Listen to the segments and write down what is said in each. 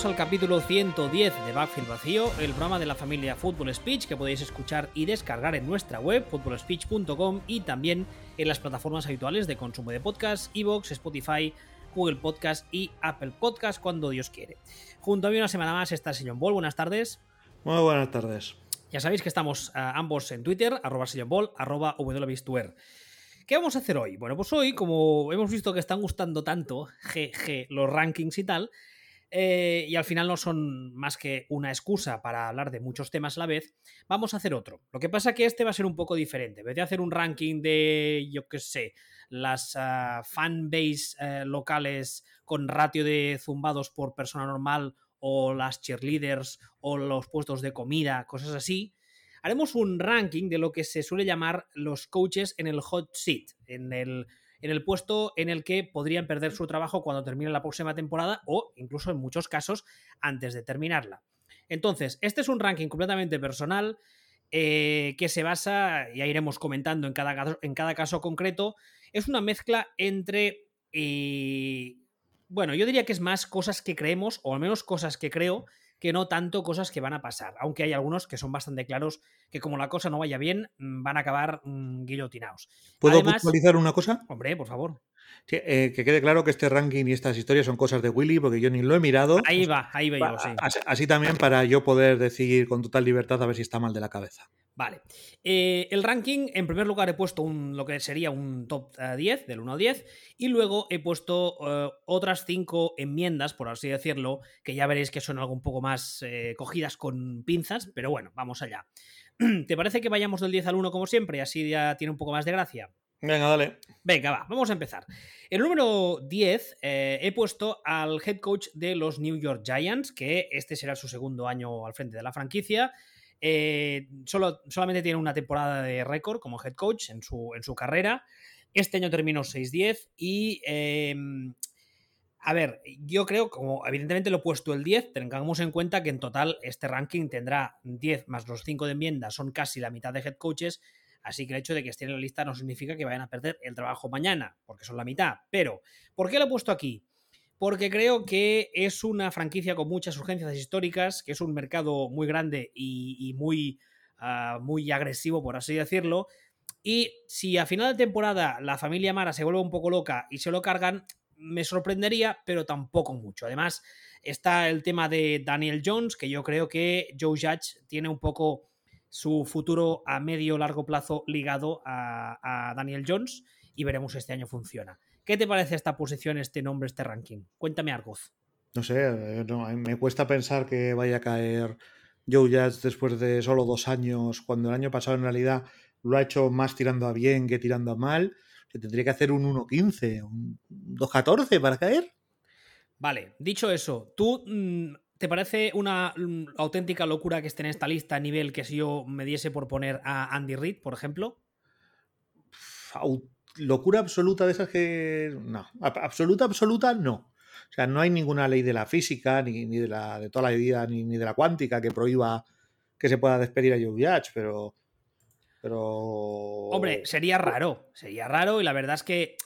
Bienvenidos al capítulo 110 de Backfield Vacío, el programa de la familia Football Speech que podéis escuchar y descargar en nuestra web, footballspeech.com y también en las plataformas habituales de consumo de podcast, Evox, Spotify, Google Podcast y Apple Podcast cuando Dios quiere. Junto a mí una semana más está el señor Ball. Buenas tardes. Muy buenas tardes. Ya sabéis que estamos uh, ambos en Twitter, arroba Ball, arroba wbistuer. ¿Qué vamos a hacer hoy? Bueno, pues hoy, como hemos visto que están gustando tanto GG, los rankings y tal, eh, y al final no son más que una excusa para hablar de muchos temas a la vez, vamos a hacer otro. Lo que pasa que este va a ser un poco diferente. En vez de hacer un ranking de, yo qué sé, las uh, fanbase uh, locales con ratio de zumbados por persona normal o las cheerleaders o los puestos de comida, cosas así, haremos un ranking de lo que se suele llamar los coaches en el hot seat, en el en el puesto en el que podrían perder su trabajo cuando termine la próxima temporada o incluso en muchos casos antes de terminarla. Entonces, este es un ranking completamente personal eh, que se basa, ya iremos comentando en cada, en cada caso concreto, es una mezcla entre... Eh, bueno, yo diría que es más cosas que creemos, o al menos cosas que creo, que no tanto cosas que van a pasar. Aunque hay algunos que son bastante claros que como la cosa no vaya bien, mm, van a acabar mmm, guillotinados. ¿Puedo Además, puntualizar una cosa? Hombre, por favor. Sí, eh, que quede claro que este ranking y estas historias son cosas de Willy, porque yo ni lo he mirado. Ahí va, ahí va yo, sí. Así, así también para yo poder decir con total libertad a ver si está mal de la cabeza. Vale. Eh, el ranking, en primer lugar, he puesto un, lo que sería un top 10, del 1 al 10, y luego he puesto otras 5 enmiendas, por así decirlo, que ya veréis que son algo un poco más eh, cogidas con pinzas, pero bueno, vamos allá. ¿Te parece que vayamos del 10 al 1 como siempre? Así ya tiene un poco más de gracia. Venga, dale. Venga, va, vamos a empezar. El número 10 eh, he puesto al head coach de los New York Giants, que este será su segundo año al frente de la franquicia. Eh, solo, solamente tiene una temporada de récord como head coach en su, en su carrera. Este año terminó 6-10 y... Eh, a ver, yo creo, como evidentemente lo he puesto el 10, tengamos en cuenta que en total este ranking tendrá 10 más los 5 de enmienda, son casi la mitad de head coaches, así que el hecho de que estén en la lista no significa que vayan a perder el trabajo mañana, porque son la mitad. Pero, ¿por qué lo he puesto aquí? porque creo que es una franquicia con muchas urgencias históricas, que es un mercado muy grande y, muy, uh, muy agresivo, por así decirlo. Y si a final de temporada la familia Mara se vuelve un poco loca y se lo cargan, me sorprendería, pero tampoco mucho. Además, está el tema de Daniel Jones, que yo creo que Joe Judge tiene un poco su futuro a medio largo plazo ligado a, a Daniel Jones y veremos si este año funciona. ¿Qué te parece esta posición, este nombre, este ranking? Cuéntame, Argoz. No sé, eh, me cuesta pensar que vaya a caer Joe Jazz después de solo dos años, cuando el año pasado en realidad lo ha hecho más tirando a bien que tirando a mal. Se tendría que hacer un 1.15, un 2.14 para caer. Vale, dicho eso, ¿tú mm, te parece una auténtica locura que esté en esta lista a nivel que si yo me diese por poner a Andy Reid, por ejemplo? locura absoluta de esas que. No, absoluta, absoluta, no. O sea, no hay ninguna ley de la física, ni, ni de, la, de toda la vida, ni, ni, de la cuántica que prohíba que se pueda despedir a Joe pero. Pero. Hombre, sería raro. Sería raro y la verdad es que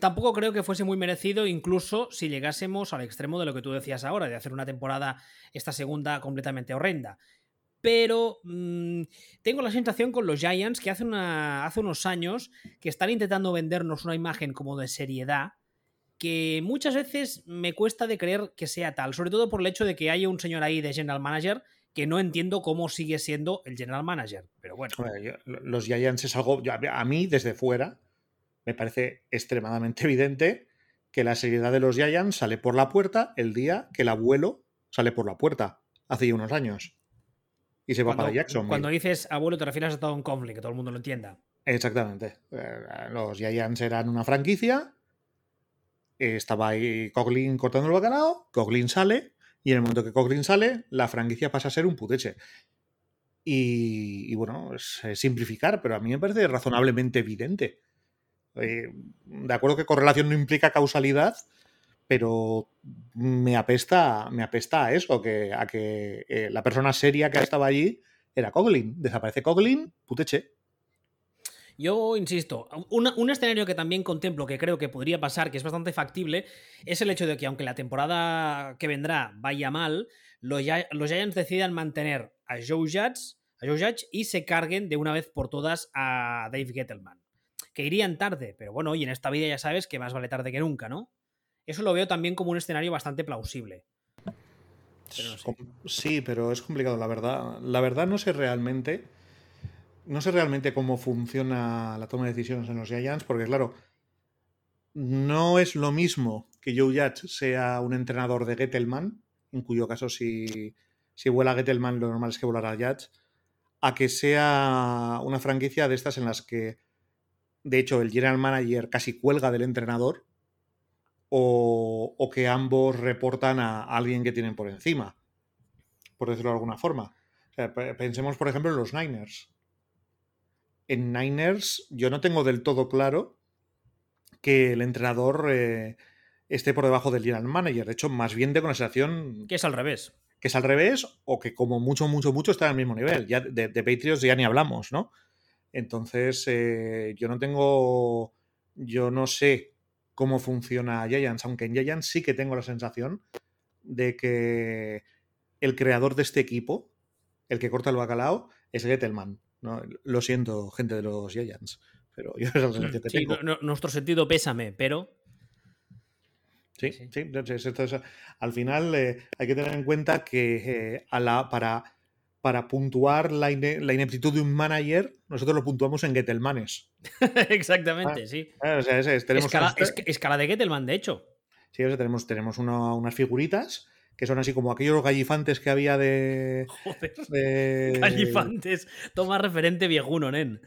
tampoco creo que fuese muy merecido, incluso si llegásemos al extremo de lo que tú decías ahora, de hacer una temporada, esta segunda, completamente horrenda pero mmm, tengo la sensación con los Giants que hace unos años que están intentando vendernos una imagen como de seriedad que muchas veces me cuesta de creer que sea tal, sobre todo por el hecho de que haya un señor ahí de general manager que no entiendo cómo sigue siendo el general manager, pero bueno. Los Giants es algo, a mí desde fuera me parece extremadamente evidente que la seriedad de los Giants sale por la puerta el día que el abuelo sale por la puerta, hace ya unos años y se va cuando, para Jackson. Cuando dices abuelo te refieres a todo un conflicto, que todo el mundo lo entienda. Exactamente. Eh, los Giants eran una franquicia, estaba ahí Coglin cortando el bacalao, Coglin sale, y en el momento que Coglin sale, la franquicia pasa a ser un puteche. Y, y, bueno, es simplificar, pero a mí me parece razonablemente evidente. Eh, de acuerdo que correlación no implica causalidad, pero me apesta, me apesta a eso, que, a que eh, la persona seria que estaba allí era Coglin. Desaparece Coglin, puteche. Yo insisto, un escenario que también contemplo, que creo que podría pasar, que es bastante factible, es el hecho de que aunque la temporada que vendrá vaya mal, los, los Giants decidan mantener a Joe Judge, a Joe Judge y se carguen de una vez por todas a Dave Gettleman. Que irían tarde, pero bueno, y en esta vida ya sabes que más vale tarde que nunca, ¿no? Eso lo veo también como un escenario bastante plausible. Sí, pero es complicado, la verdad. La verdad no sé realmente. No sé realmente cómo funciona la toma de decisiones en los Giants, porque claro, no es lo mismo que Joe Judge sea un entrenador de Gettelman, en cuyo caso si, si vuela Gettelman lo normal es que volara Judge, a que sea una franquicia de estas en las que, de hecho, el general manager casi cuelga del entrenador o, que ambos reportan a alguien que tienen por encima, por decirlo de alguna forma. pensemos, por ejemplo, en los Niners. En Niners yo no tengo del todo claro que el entrenador eh, esté por debajo del general manager. De hecho, más bien de sensación... Que es al revés. Que es al revés o que como mucho, mucho, mucho está al mismo nivel. Ya de, Patriots ya ni hablamos, ¿no? Entonces, eh, yo no tengo... Yo no sé cómo funciona Giants, aunque en Giants sí que tengo la sensación de que el creador de este equipo, el que corta el bacalao, es Gettelman. ¿no? Lo siento, gente de los Giants, pero yo sensación que tengo. nuestro sentido pésame, pero... Sí, sí. al final eh, hay que tener en cuenta que eh, a la, para para puntuar la, ineptitud de un manager, nosotros lo puntuamos en Gettelmanes. Exactamente, ah, sí. Tenemos escala, de Gettelman, de hecho. Sí, tenemos, tenemos unas figuritas que son así como aquellos gallifantes que había de. Joder. Gallifantes. Toma referente viejuno, nen.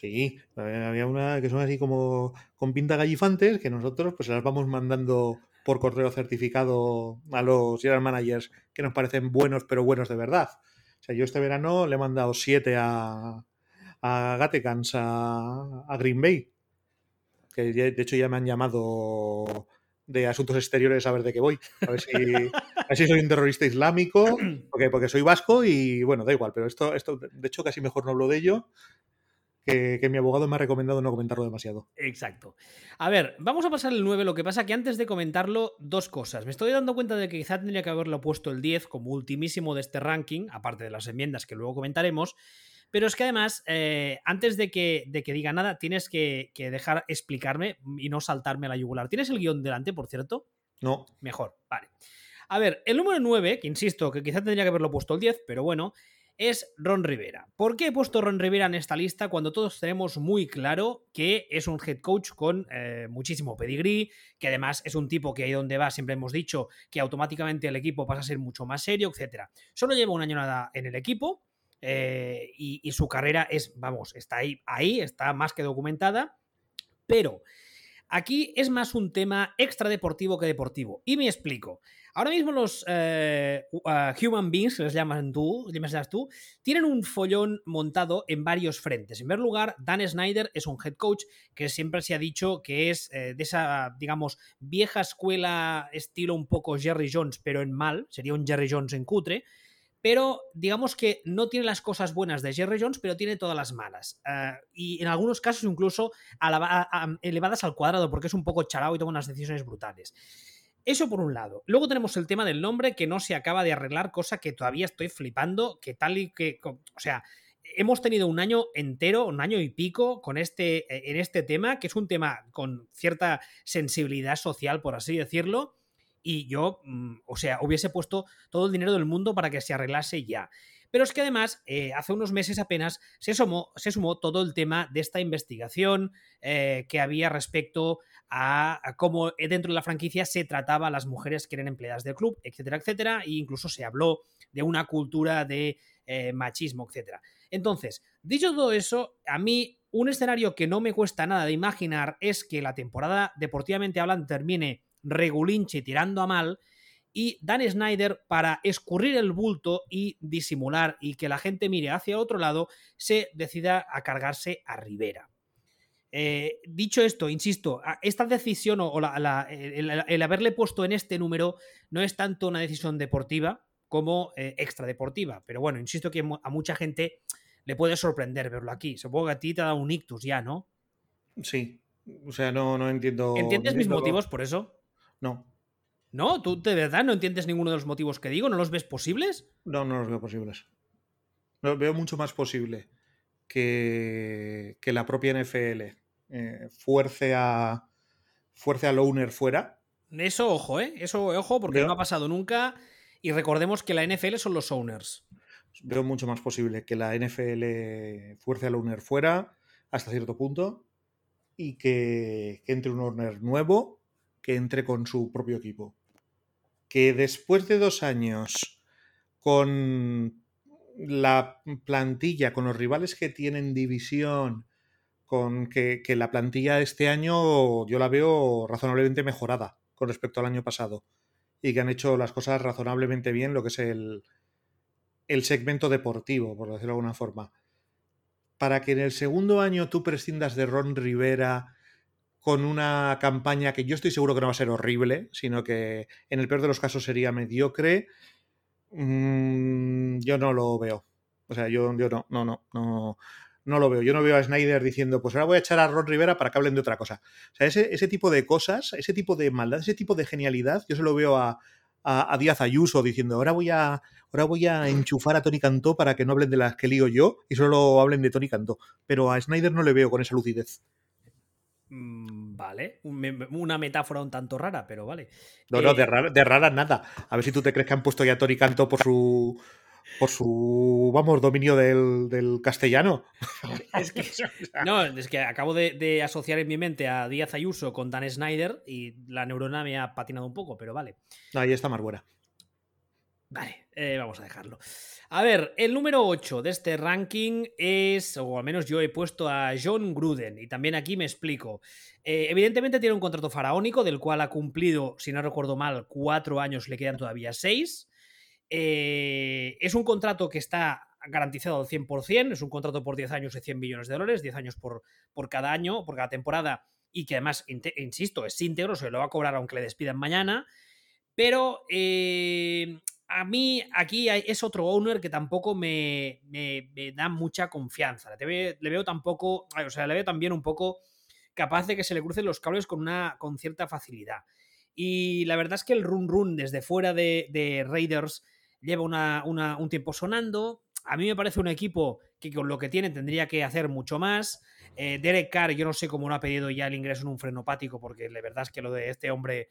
Sí, había una que son así como con pinta gallifantes que nosotros pues las vamos mandando por correo certificado a los general managers que nos parecen buenos, pero buenos de verdad. Yo este verano le he mandado siete a, a Gatekans, a, Green Bay. Que de hecho ya me han llamado de asuntos exteriores a ver de qué voy. A ver si, soy un terrorista islámico, porque, porque soy vasco y bueno, da igual, pero esto, esto, de hecho, casi mejor no hablo de ello que, mi abogado me ha recomendado no comentarlo demasiado. Exacto. A ver, vamos a pasar el 9. Lo que pasa que antes de comentarlo, dos cosas. Me estoy dando cuenta de que quizá tendría que haberlo puesto el 10 como ultimísimo de este ranking, aparte de las enmiendas que luego comentaremos. Pero es que además, eh, antes de que, de que, diga nada, tienes que, que, dejar explicarme y no saltarme a la yugular. ¿Tienes el guion delante, por cierto? No. Mejor, vale. A ver, el número 9, que insisto que quizá tendría que haberlo puesto el 10, pero bueno, es Ron Rivera. ¿Por qué he puesto Ron Rivera en esta lista cuando todos tenemos muy claro que es un head coach con eh, muchísimo pedigrí, que además es un tipo que ahí donde va siempre hemos dicho que automáticamente el equipo pasa a ser mucho más serio, etcétera? Solo lleva un año nada en el equipo eh, y, y, su carrera es, vamos, está ahí, ahí, está más que documentada, pero aquí es más un tema extradeportivo que deportivo. Y me explico. Ahora mismo los eh, human beings, les llaman tú, llamas tú, tienen un follón montado en varios frentes. En primer lugar, Dan Snyder es un head coach que siempre se ha dicho que es eh, de esa, digamos, vieja escuela estilo un poco Jerry Jones, pero en mal, sería un Jerry Jones en cutre, pero digamos que no tiene las cosas buenas de Jerry Jones, pero tiene todas las malas. Eh, y en algunos casos incluso elevadas al cuadrado, porque es un poco charao y toma unas decisiones brutales. Eso por un lado. Luego tenemos el tema del nombre que no se acaba de arreglar, cosa que todavía estoy flipando, que tal y que... O sea, hemos tenido un año entero, un año y pico con este, e, en este tema, que es un tema con cierta sensibilidad social, por así decirlo, y yo, mm, o sea, hubiese puesto todo el dinero del mundo para que se arreglase ya. Pero es que además, eh, hace unos meses apenas se sumó, se sumó todo el tema de esta investigación eh, que había respecto a, cómo dentro de la franquicia se trataba a las mujeres que eran empleadas del club, etcétera, etcétera, e incluso se habló de una cultura de eh, machismo, etcétera. Entonces, dicho todo eso, a mí un escenario que no me cuesta nada de imaginar es que la temporada deportivamente hablando termine regulinche tirando a mal y Dan Snyder, para escurrir el bulto y disimular y que la gente mire hacia otro lado, se decida a cargarse a Rivera. Eh, dicho esto, insisto, esta decisión o el, haberle puesto en este número no es tanto una decisión deportiva como eh, extradeportiva. Pero bueno, insisto que a mucha gente le puede sorprender verlo aquí. Supongo que a ti te ha dado un ictus ya, ¿no? Sí. O sea, no, no entiendo. ¿Entiendes no mis motivos por eso? No, ¿No? ¿Tú de verdad no entiendes ninguno de los motivos que digo? ¿No los ves posibles? no, no los veo posibles. No, veo mucho más posible que, que la propia NFL eh, fuerce a fuerce al owner fuera. Eso, ojo, ¿eh? Eso, ojo, porque Veo- no ha pasado nunca. Y recordemos que la NFL son los owners. Veo mucho más posible que la NFL fuerce al owner fuera hasta cierto punto y que, que entre un owner nuevo que entre con su propio equipo. Que después de dos años con la plantilla, con los rivales que tienen división, con que, la plantilla este año yo la veo razonablemente mejorada con respecto al año pasado y que han hecho las cosas razonablemente bien lo que es el, el segmento deportivo, por decirlo de alguna forma. Para que en el segundo año tú prescindas de Ron Rivera con una campaña que yo estoy seguro que no va a ser horrible, sino que en el peor de los casos sería mediocre, mm, yo no lo veo. O sea, yo, no, no, no, no, lo veo. Yo no veo a Snyder diciendo, pues ahora voy a echar a Ron Rivera para que hablen de otra cosa. O sea, ese, ese tipo de cosas, ese tipo de maldad, ese tipo de genialidad, yo se lo veo a, a, a Díaz Ayuso diciendo, ahora voy a, ahora voy a enchufar a Tony Cantó para que no hablen de las que lío yo y solo hablen de Tony Cantó. Pero a Snyder no le veo con esa lucidez. Mm, Vale, una metáfora un tanto rara, pero vale. No, no, Eh, de rara, de rara nada. A ver si tú te crees que han puesto ya a Tony Cantó por su por su vamos dominio del, del castellano. Es que, no, es que acabo de, de asociar en mi mente a Díaz Ayuso con Dan Snyder y la neurona me ha patinado un poco, pero vale. No, ahí está más buena. Vale, eh, vamos a dejarlo. A ver, el número 8 de este ranking es, o al menos yo he puesto a John Gruden, y también aquí me explico. Eh, evidentemente tiene un contrato faraónico, del cual ha cumplido, si no recuerdo mal, cuatro años, le quedan todavía seis. Eh, es un contrato que está garantizado al 100%, es un contrato por 10 años de 100 millones de dólares, 10 años por, por cada año, por cada temporada, y que además, insisto, es íntegro, se lo va a cobrar aunque le despidan mañana. Pero eh, a mí aquí es otro owner que tampoco me, me- da mucha confianza. Le veo tampoco, o sea, le veo también un poco capaz de que se le crucen los cables con, una, con cierta facilidad. Y la verdad es que el run run desde fuera de, de Raiders lleva una- una- un tiempo sonando. A mí me parece un equipo que con lo que tiene tendría que hacer mucho más. Eh, Derek Carr, yo no sé cómo no ha pedido ya el ingreso en un frenopático, porque la verdad es que lo de este hombre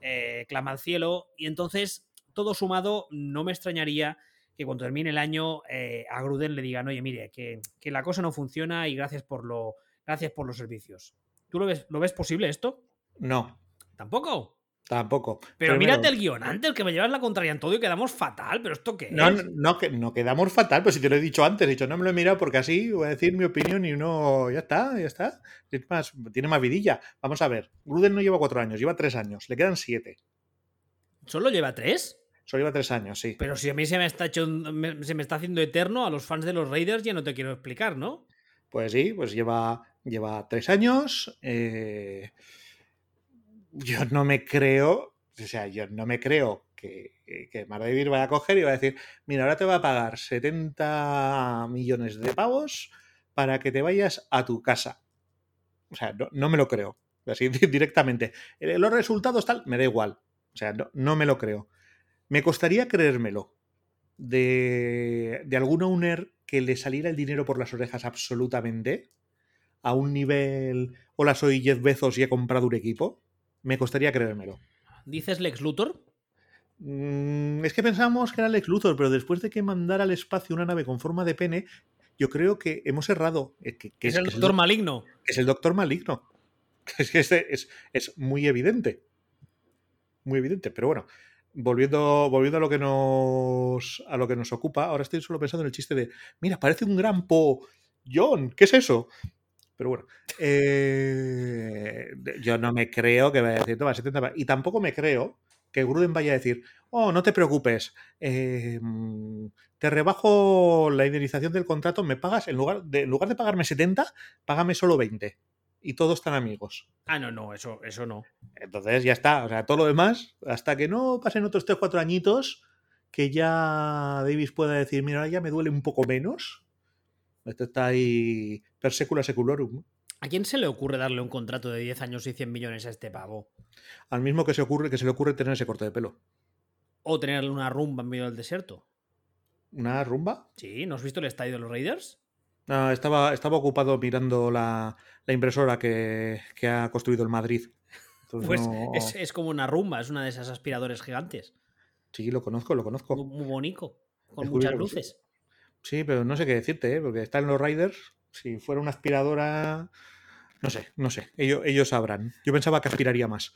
eh, clama al cielo. Y entonces, todo sumado, no me extrañaría que cuando termine el año eh, a Gruden le digan, oye, mire, que, que la cosa no funciona y gracias por, lo, gracias por los servicios. ¿Tú lo ves, lo ves posible esto? No, Tampoco. tampoco. Pero mírate el guion antes, que me llevas la contraria en todo y quedamos fatal. ¿Pero esto qué No, es? no, no, no quedamos fatal, pues si te lo he dicho antes, he dicho, no me lo he mirado porque así voy a decir mi opinión y no, ya está, ya está. Es más, tiene más vidilla. Vamos a ver, Gruden no lleva cuatro años, lleva tres años, le quedan siete. ¿Solo lleva tres? Solo lleva tres años, sí. Pero si a mí se me está, hecho, me- se me está haciendo eterno a los fans de los Raiders, ya no te quiero explicar, ¿no? Pues sí, pues lleva, lleva tres años. eh, yo no me creo, o sea, yo no me creo que, que David vaya a coger y va a decir, mira, ahora te va a pagar 70 millones de pavos para que te vayas a tu casa. O sea, no, no me lo creo. Así directamente. Eh, Los resultados tal, me da igual. O sea, no, no me lo creo. Me costaría creérmelo de, de algún owner que le saliera el dinero por las orejas absolutamente a un nivel, hola, soy Jeff Bezos y he comprado un equipo. Me costaría creérmelo. ¿Dices Lex Luthor? Mm, es que pensábamos que era Lex Luthor, pero después de que mandara al espacio una nave con forma de pene, yo creo que hemos errado. Que, que es el que doctor maligno. es el doctor maligno. Es que este es, es muy evidente. Muy evidente. Pero bueno, volviendo, volviendo a lo que nos. a lo que nos ocupa, ahora estoy solo pensando en el chiste de. Mira, parece un gran po. John, ¿qué es eso? Pero bueno. eh, yo no me creo que vaya a decir, toma, 70 pa-". Y tampoco me creo que Gruden vaya a decir, oh, no te preocupes. eh, te rebajo la indemnización del contrato, me pagas, en lugar de, en lugar de pagarme 70, págame solo 20. Y todos están amigos. Ah, no, no, eso, eso no. Entonces ya está. O sea, todo lo demás, hasta que no pasen otros 3-4 añitos, que ya Davis pueda decir, mira, ya me duele un poco menos. Este está ahí per secula seculorum. ¿A quién se le ocurre darle un contrato de 10 años y 100 millones a este pavo? Al mismo que se, ocurre, que se le ocurre tener ese corte de pelo. O tenerle una rumba en medio del desierto. ¿Una rumba? Sí, ¿no has visto el estadio de los Raiders? No, estaba, estaba ocupado mirando la, la impresora que, que, ha construido el Madrid. Entonces pues no... es, es, como una rumba, es una de esas aspiradores gigantes. Sí, lo conozco, lo conozco. Muy, bonito, con es muchas curioso, luces. Sí, pero no sé qué decirte, ¿eh? porque está en los Raiders. Si fuera una aspiradora. No sé, no sé. Ellos, ellos sabrán. Yo pensaba que aspiraría más.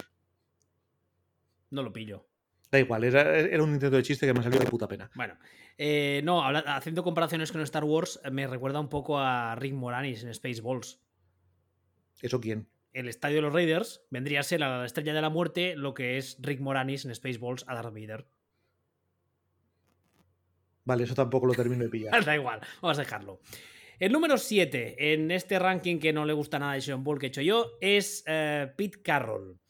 No lo pillo. Da igual, era, era, un intento de chiste que me salió de puta pena. Bueno, eh, no, haciendo comparaciones con Star Wars, me recuerda un poco a Rick Moranis en Spaceballs. ¿Eso quién? El estadio de los Raiders vendría a ser a la estrella de la muerte lo que es Rick Moranis en Spaceballs a Darth Vader. Vale, eso tampoco lo termino de pillar. da igual, vamos a dejarlo. El número 7 en este ranking que no le gusta nada de Sean Ball que he hecho yo es uh, Pete Carroll.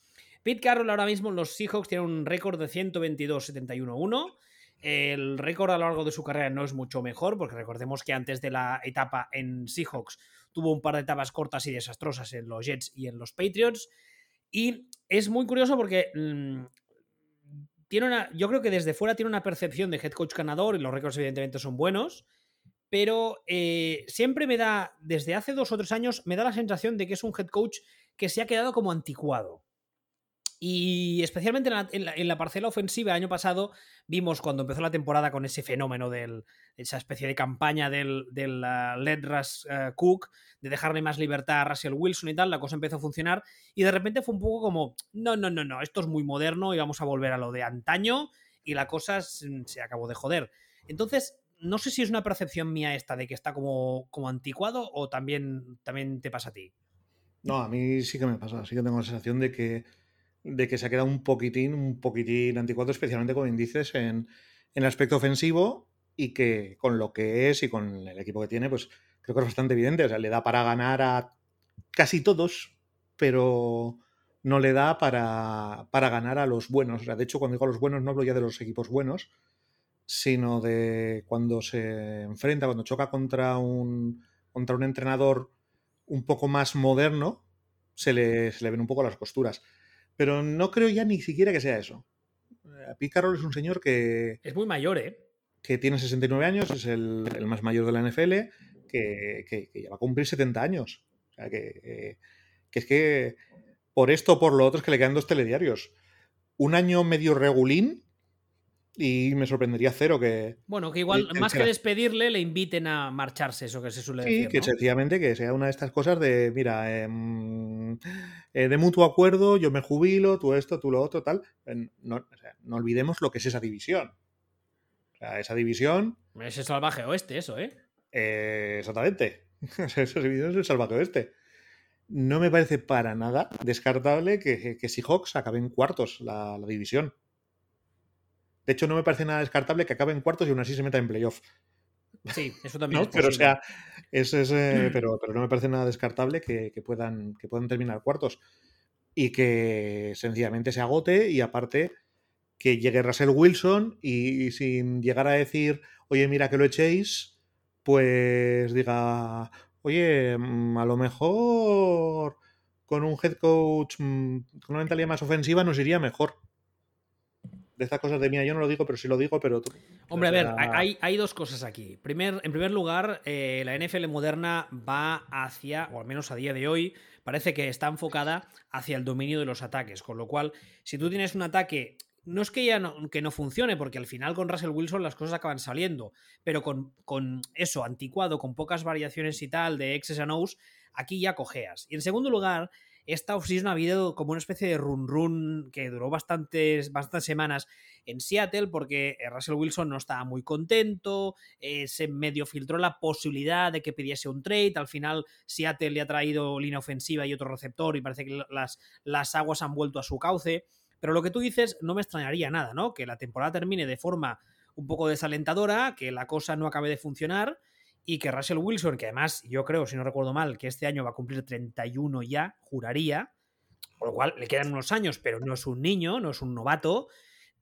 Pete Carroll ahora mismo en los Seahawks tiene un récord de 122-71-1. El récord a lo largo de su carrera no es mucho mejor, porque recordemos que antes de la etapa en Seahawks tuvo un par de etapas cortas y desastrosas en los Jets y en los Patriots. Y es muy curioso porque mmm, tiene una, yo creo que desde fuera tiene una percepción de head coach ganador y los récords evidentemente son buenos, pero eh, siempre me da, desde hace dos o tres años, me da la sensación de que es un head coach que se ha quedado como anticuado. Y especialmente en la, parcela ofensiva, el año pasado vimos cuando empezó la temporada con ese fenómeno de esa especie de campaña del, del uh, uh, Cook, de dejarle más libertad a Russell Wilson y tal, la cosa empezó a funcionar y de repente fue un poco como, no, no, no, no, esto es muy moderno y vamos a volver a lo de antaño y la cosa se, se acabó de joder. Entonces, no sé si es una percepción mía esta de que está como, como anticuado o también, también te pasa a ti. No, a mí sí que me pasa, sí que tengo la sensación de que de que se ha quedado un poquitín, un poquitín anticuado, especialmente con índices en, en, el aspecto ofensivo y que con lo que es y con el equipo que tiene, pues creo que es bastante evidente. O sea, le da para ganar a casi todos, pero no le da para, para ganar a los buenos. O sea, de hecho, cuando digo a los buenos, no hablo ya de los equipos buenos, sino de cuando se enfrenta, cuando choca contra un, contra un entrenador un poco más moderno, se le, se le ven un poco las costuras. Pero no creo ya ni siquiera que sea eso. Pete Carroll es un señor que. Es muy mayor, ¿eh? Que tiene 69 años, es el, el más mayor de la NFL, que, que, que, ya va a cumplir 70 años. O sea, que, que es que. Por esto o por lo otro es que le quedan dos telediarios. Un año medio regulín y me sorprendería cero que. Bueno, que igual, que, más que despedirle, le inviten a marcharse, eso que se suele sí, decir. Sí, que ¿no? sencillamente que sea una de estas cosas de, mira, eh, eh, de mutuo acuerdo, yo me jubilo, tú esto, tú lo otro, tal. No, o sea, no olvidemos lo que es esa división. O sea, esa división. Es el salvaje oeste, eso, ¿eh? eh exactamente. esa división es el salvaje oeste. No me parece para nada descartable que, que Seahawks acabe en cuartos la, la división. De hecho, no me parece nada descartable que acabe en cuartos y aún así se meta en playoff. Sí, eso también. ¿No? Es pero, o sea, es, es, eh, pero, pero, no me parece nada descartable que, que, puedan, que puedan terminar cuartos. Y que sencillamente se agote y aparte que llegue Russell Wilson y, y sin llegar a decir, oye, mira que lo echéis, pues diga, oye, mm, a lo mejor con un head coach mm, con una mentalidad más ofensiva nos iría mejor de estas cosas de mía, yo no lo digo, pero sí lo digo, pero... Hombre, a ver, hay, hay dos cosas aquí. Primer, en primer lugar, eh, la NFL moderna va hacia, o al menos a día de hoy, parece que está enfocada hacia el dominio de los ataques, con lo cual, si tú tienes un ataque... No es que ya no, que no funcione, porque al final con Russell Wilson las cosas acaban saliendo, pero con, con eso, anticuado, con pocas variaciones y tal, de X's and O's, aquí ya cojeas. Y en segundo lugar, esta offseason ha habido como una especie de run run que duró bastantes, bastantes semanas en Seattle porque eh, Russell Wilson no estaba muy contento, eh, se medio filtró la posibilidad de que pidiese un trade, al final Seattle le ha traído línea ofensiva y otro receptor y parece que las, las aguas han vuelto a su cauce, pero lo que tú dices no me extrañaría nada, ¿no? Que la temporada termine de forma un poco desalentadora, que la cosa no acabe de funcionar y que Russell Wilson, que además yo creo, si no recuerdo mal, que este año va a cumplir 31 ya, juraría, por lo cual le quedan unos años, pero no es un niño, no es un novato,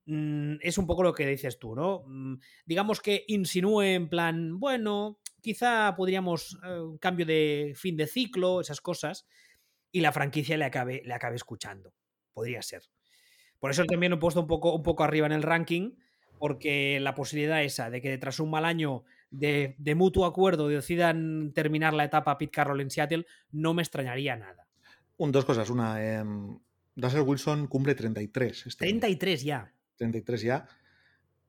mm, es un poco lo que dices tú, ¿no? Mm, digamos que insinúe en plan, bueno, quizá podríamos eh, un cambio de fin de ciclo, esas cosas, y la franquicia le acabe, le acabe escuchando. Podría ser. Por eso también lo he puesto un poco, un poco arriba en el ranking, porque la posibilidad esa de que tras un mal año de, mutuo acuerdo decidan terminar la etapa Pete Carroll en Seattle, no me extrañaría nada. Un, dos cosas. Una, eh, Russell Wilson cumple 33. Este 33 ya. 33 ya.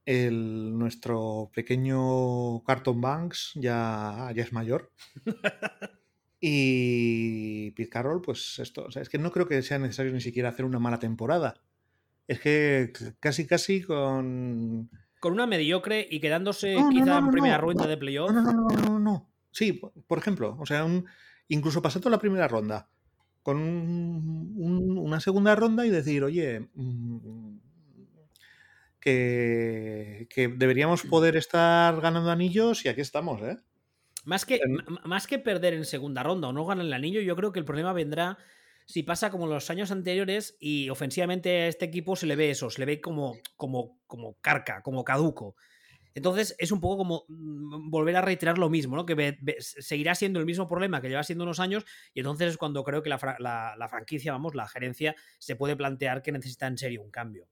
El, nuestro pequeño Carton Banks ya, ya es mayor. y Pete Carroll, pues esto, es que no creo que sea necesario ni siquiera hacer una mala temporada. Es que casi, casi con. Con una mediocre y quedándose quizá en primera ronda de playoff. No, no, no, no, no. Sí, por ejemplo, o sea, un, incluso pasando la primera ronda, con una segunda ronda y decir, oye, mm, que, que, deberíamos poder estar ganando anillos y aquí estamos, ¿eh? Más que, más que perder en segunda ronda o no ganar el anillo, yo creo que el problema vendrá si pasa como los años anteriores y ofensivamente a este equipo se le ve eso, se le ve como, como, como carca, como caduco. Entonces es un poco como mm, volver a reiterar lo mismo, ¿no? Que seguirá siendo el mismo problema que lleva siendo unos años y entonces es cuando creo que la, la, franquicia, vamos, la gerencia se puede plantear que necesita en serio un cambio.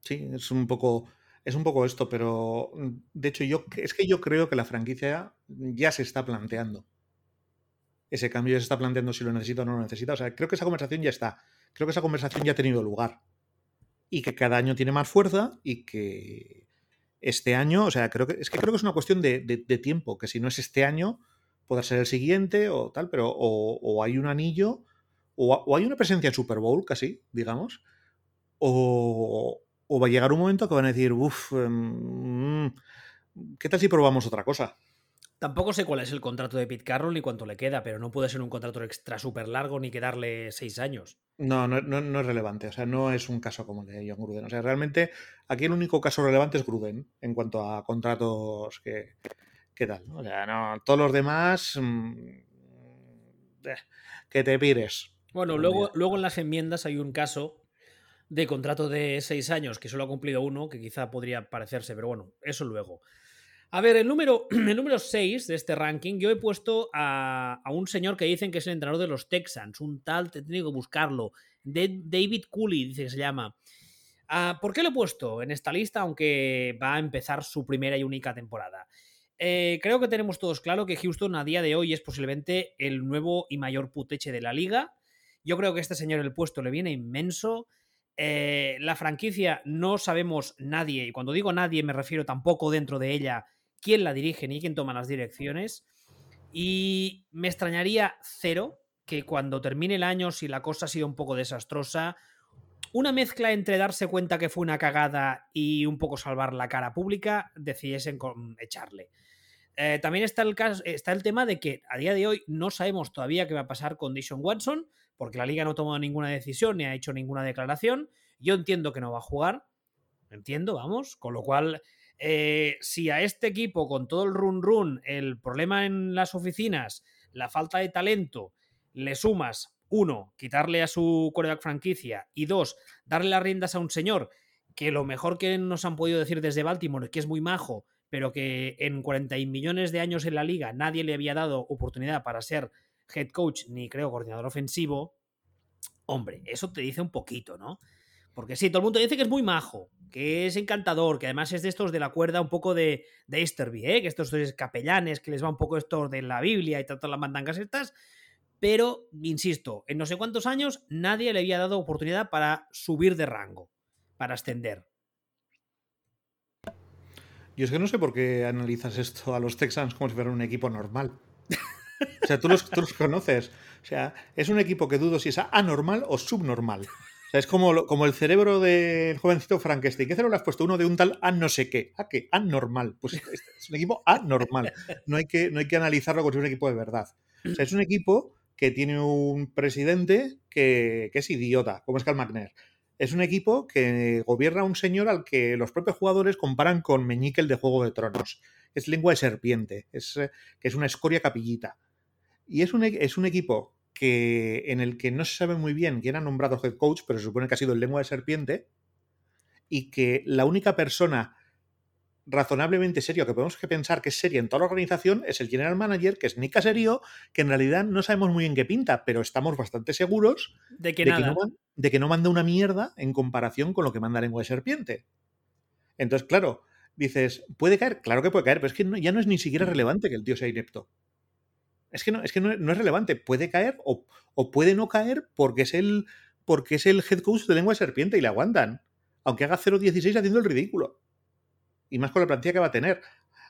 Sí, es un poco es un poco esto, pero mm, de hecho yo es que yo creo que la franquicia ya se está planteando ese cambio ya se está planteando si lo necesita o no lo necesita. O sea, creo que esa conversación ya está. Creo que esa conversación ya ha tenido lugar. Y que cada año tiene más fuerza y que este año, o sea, creo que es que creo que es una cuestión de, tiempo, que si no es este año, pueda ser el siguiente o tal, pero o, hay un anillo, o, hay una presencia en Super Bowl, casi, digamos, o, va a llegar un momento que van a decir, uff, em, ¿qué tal si probamos otra cosa? Tampoco sé cuál es el contrato de Pete Carroll ni cuánto le queda, pero no puede ser un contrato extra súper largo ni quedarle seis años. No, no, no, es relevante. O sea, no es un caso como el de John Gruden. O sea, realmente aquí el único caso relevante es Gruden en cuanto a contratos que, que tal. O sea, no, todos los demás. Mm, eh, que te pires. Bueno, luego, luego en las enmiendas hay un caso de contrato de seis años que solo ha cumplido uno, que quizá podría parecerse, pero bueno, eso luego. A ver, el número, el número 6 de este ranking, yo he puesto a, un señor que dicen que es el entrenador de los Texans, un tal, te tengo que buscarlo, David Cooley, dice que se llama. Ah, ¿Por qué lo he puesto en esta lista, aunque va a empezar su primera y única temporada? Eh, creo que tenemos todos claro que Houston a día de hoy es posiblemente el nuevo y mayor puteche de la liga. Yo creo que este señor el puesto le viene inmenso. Eh, la franquicia no sabemos nadie, y cuando digo nadie me refiero tampoco dentro de ella, quién la dirige ni quién toma las direcciones. Y me extrañaría cero que cuando termine el año, si la cosa ha sido un poco desastrosa, una mezcla entre darse cuenta que fue una cagada y un poco salvar la cara pública, decidiesen echarle. Eh, también está el, caso, está el tema de que a día de hoy no sabemos todavía qué va a pasar con Dishon Watson, porque la liga no ha tomado ninguna decisión ni ha hecho ninguna declaración. Yo entiendo que no va a jugar, entiendo, vamos, con lo cual eh, si a este equipo, con todo el run run, el problema en las oficinas, la falta de talento, le sumas, uno, quitarle a su coreback franquicia y dos, darle las riendas a un señor que lo mejor que nos han podido decir desde Baltimore, que es muy majo, pero que en 40 millones de años en la liga nadie le había dado oportunidad para ser head coach ni creo coordinador ofensivo, hombre, eso te dice un poquito, ¿no? Porque sí, todo el mundo dice que es muy majo, que es encantador, que además es de estos de la cuerda un poco de, de Easterby, ¿eh? que estos capellanes, que les va un poco esto de la Biblia y todas las mandangas estas. Pero, insisto, en no sé cuántos años nadie le había dado oportunidad para subir de rango, para ascender. Yo es que no sé por qué analizas esto a los Texans como si fuera un equipo normal. O sea, tú los, tú los conoces. O sea, es un equipo que dudo si es anormal o subnormal es como, como el cerebro del jovencito Frankenstein. ¿Qué cerebro le has puesto? Uno de un tal A no sé qué. ¿A qué? Anormal. Pues es un equipo anormal. No hay que, no hay que analizarlo como si un equipo de verdad. O sea, es un equipo que tiene un presidente que, es idiota, como es Cal McNair. Es un equipo que gobierna un señor al que los propios jugadores comparan con Meñique de Juego de Tronos. Es lengua de serpiente, es, eh, que es una escoria capillita. Y es un, es un equipo que, en el que no se sabe muy bien quién ha nombrado head coach, pero se supone que ha sido el lengua de serpiente, y que la única persona razonablemente serio, que podemos que pensar que es serio en toda la organización, es el general manager, que es Nick Caserio, que en realidad no sabemos muy bien qué pinta, pero estamos bastante seguros De que de, nada. que no, de que no manda una mierda en comparación con lo que manda lengua de serpiente. Entonces, claro, dices, ¿puede caer? Claro que puede caer, pero es que no- ya no es ni siquiera relevante que el tío sea inepto. Es que no, es, que no, es relevante. Puede caer o, puede no caer porque es el porque es el head coach de lengua de serpiente y le aguantan. Aunque haga 0.16 haciendo el ridículo. Y más con la plantilla que va a tener.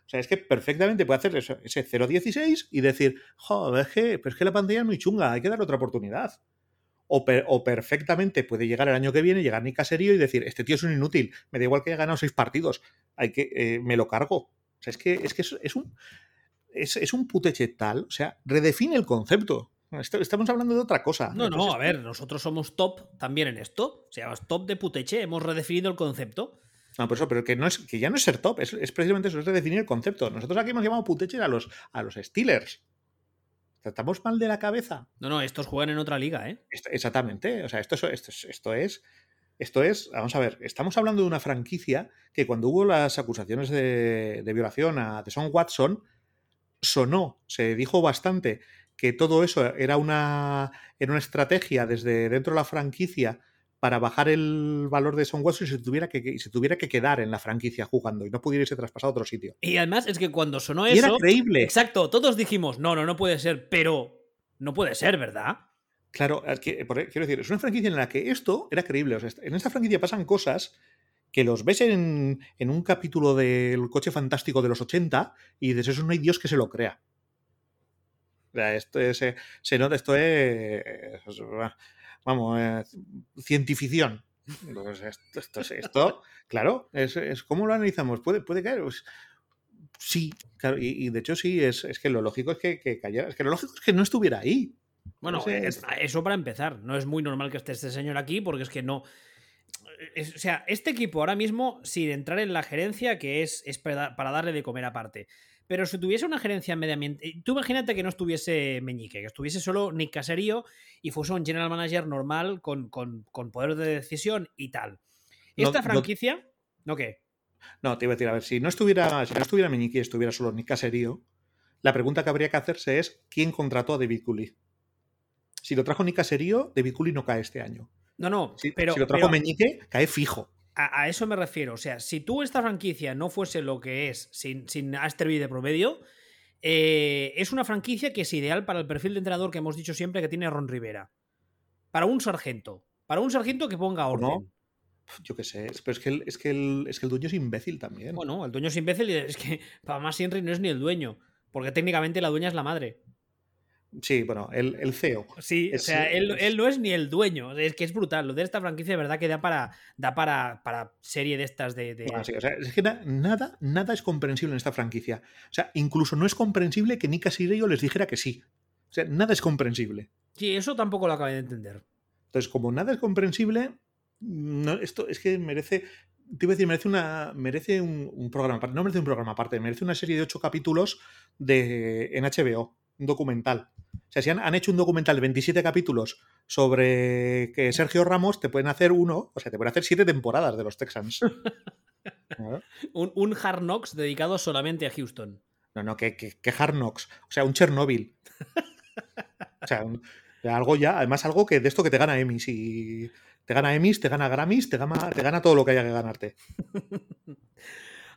O sea, es que perfectamente puede hacer eso, ese 0.16 y decir, joder, es que, pero es que la pantalla es muy chunga, hay que darle otra oportunidad. O, per- o perfectamente puede llegar el año que viene, llegar Nick Caserio y decir, este tío es un inútil, me da igual que haya ganado seis partidos, hay que, eh, me lo cargo. O sea, es que es, que es un es, es un puteche tal, o sea, redefine el concepto. Estamos hablando de otra cosa. No, no, a ver, nosotros somos top también en esto. O sea, top de puteche, hemos redefinido el concepto. No, por eso, pero que, no es, que ya no es ser top, es, es precisamente eso, es redefinir el concepto. Nosotros aquí hemos llamado puteche a los, a los Steelers. ¿Tratamos mal de la cabeza? No, no, estos juegan en otra liga, ¿eh? Esto- exactamente. O sea, esto, es- esto, es- esto es. Esto es. Vamos a ver. Estamos hablando de una franquicia que cuando hubo las acusaciones de, de violación a Deshaun Watson, sonó, se dijo bastante que todo eso era una, era una estrategia desde dentro de la franquicia para bajar el valor de Son Watson y se tuviera que, y se tuviera que quedar en la franquicia jugando y no pudiera irse traspasado a otro sitio. Y además es que cuando sonó Y era eso. creíble. Exacto, todos dijimos, no, no, no puede ser, pero no puede ser, ¿verdad? Claro, por- quiero decir, es una franquicia en la que esto era creíble. O sea, en esta franquicia pasan cosas que los ves en, en un capítulo del coche fantástico de los 80 y dices, eso no hay Dios que se lo crea. O sea, esto es, eh, se nota, esto es, es, vamos, eh, cientificción. Pues esto, esto, es- esto, claro, es, es ¿cómo lo analizamos? ¿Puede, puede caer? Pues, sí, claro, y, y de hecho sí, es, es que lo lógico es que, que cayera, es que lo lógico es que no estuviera ahí. Bueno, No sé, es- eso para empezar. No es muy normal que esté este señor aquí porque es que no. Es- o sea, este equipo ahora mismo, sin entrar en la gerencia, que es, es para, para darle de comer aparte. Pero si tuviese una gerencia mediamente. Tú imagínate que no estuviese Meñique, que estuviese solo Nick Caserío y fuese un general manager normal con, con- con poder de decisión y tal. No- Esta no- franquicia. ¿No qué? No, te iba a decir, a ver, si no estuviera, si no estuviera Meñique y estuviera solo Nick Caserío, la pregunta que habría que hacerse es ¿quién contrató a David Cooley? Si lo trajo Nick Caserío, David Cooley no cae este año. No, no. Si, pero, si lo trajo pero- Meñique, cae fijo. A, a eso me refiero. O sea, si tú esta franquicia no fuese lo que es sin, sin Asterby de promedio, eh, es una franquicia que es ideal para el perfil de entrenador que hemos dicho siempre que tiene Ron Rivera. Para un sargento. Para un sargento que ponga ¿O orden. no? Yo qué sé, pero es que, el, es, que el, es que el dueño es imbécil también. Bueno, el dueño es imbécil y es que para más Henry no es ni el dueño. Porque técnicamente la dueña es la madre. Sí, bueno, el, el CEO. Sí, o sea, él, no es ni el dueño. Es que es brutal. Lo de esta franquicia de verdad que da para, da para, para serie de estas de. de- Bueno, sí, o sea, es que na- nada, nada es comprensible en esta franquicia. O sea, incluso no es comprensible que Nick Caserio les dijera que sí. O sea, nada es comprensible. Sí, eso tampoco lo acabé de entender. Entonces, como nada es comprensible, no, esto es que merece. Te iba a decir, merece una. Merece un, un programa aparte. No merece un programa aparte, merece una serie de ocho capítulos de, en HBO, un documental. O sea, si han, han hecho un documental de 27 capítulos sobre que Sergio Ramos, te pueden hacer uno, o sea, te pueden hacer siete temporadas de los Texans. Un, un Hard Knocks dedicado solamente a Houston. No, no, que, que, que Hard Knocks. O sea, un Chernobyl. O sea, un- algo ya, además algo que de esto que te gana Emmys y te gana Emmys, te gana Grammys, te gana, te gana todo lo que haya que ganarte.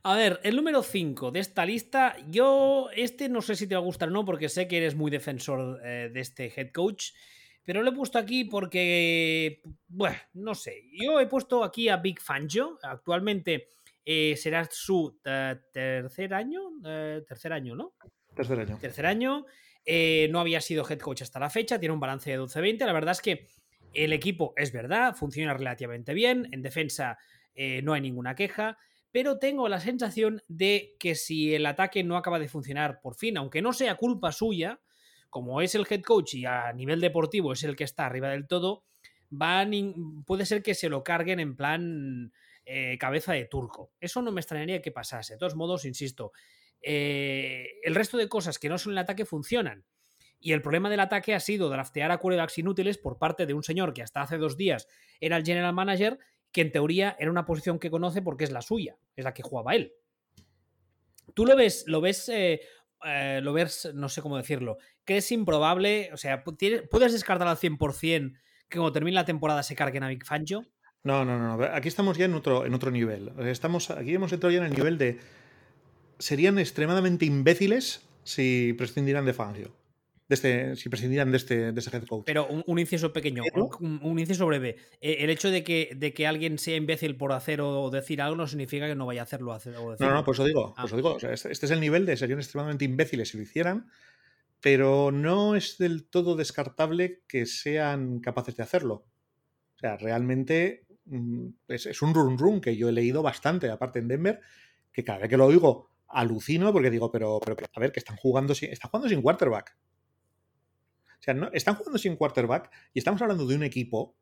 A ver, el número 5 de esta lista, yo este no sé si te va a gustar o no, porque sé que eres muy defensor eh, de este head coach, pero lo he puesto aquí porque, bueno, no sé, yo he puesto aquí a Big Fangio, actualmente eh, será su eh, tercer año, eh, tercer año, ¿no? Tercer año. tercer año. eh, no había sido head coach hasta la fecha, tiene un balance de 12-20. La verdad es que el equipo es verdad, funciona relativamente bien. En defensa eh, no hay ninguna queja. Pero tengo la sensación de que si el ataque no acaba de funcionar por fin, aunque no sea culpa suya, como es el head coach y a nivel deportivo es el que está arriba del todo, va puede ser que se lo carguen en plan eh, cabeza de turco. Eso no me extrañaría que pasase. De todos modos, insisto, eh, el resto de cosas que no son el ataque funcionan. Y el problema del ataque ha sido draftear a quarterbacks inútiles por parte de un señor que hasta hace dos días era el general manager, que en teoría era una posición que conoce porque es la suya, es la que jugaba él. ¿Tú lo ves, lo ves, eh, eh, lo ves, no sé cómo decirlo, que es improbable, o sea, ¿puedes descartar al 100% que cuando termine la temporada se carguen a Big Fangio? No, no, no, aquí estamos ya en otro, en otro nivel. Estamos, aquí hemos entrado ya en el nivel de... Serían extremadamente imbéciles si prescindieran de Fangio. De este, si prescindieran de este, de este head coach. Pero un, inciso pequeño, un, inciso breve. Eh, el hecho de que, de que alguien sea imbécil por hacer o decir algo no significa que no vaya a hacerlo. Hacer, o no, no, por eso digo. Por eso digo este, este, es el nivel de serían extremadamente imbéciles si lo hicieran, pero no es del todo descartable que sean capaces de hacerlo. O sea, realmente mm, es, un run run que yo he leído bastante, aparte en Denver, que cada vez que lo oigo alucino porque digo, pero, pero a ver, que están jugando sin, están jugando sin quarterback. O sea, no, están jugando sin quarterback y estamos hablando de un equipo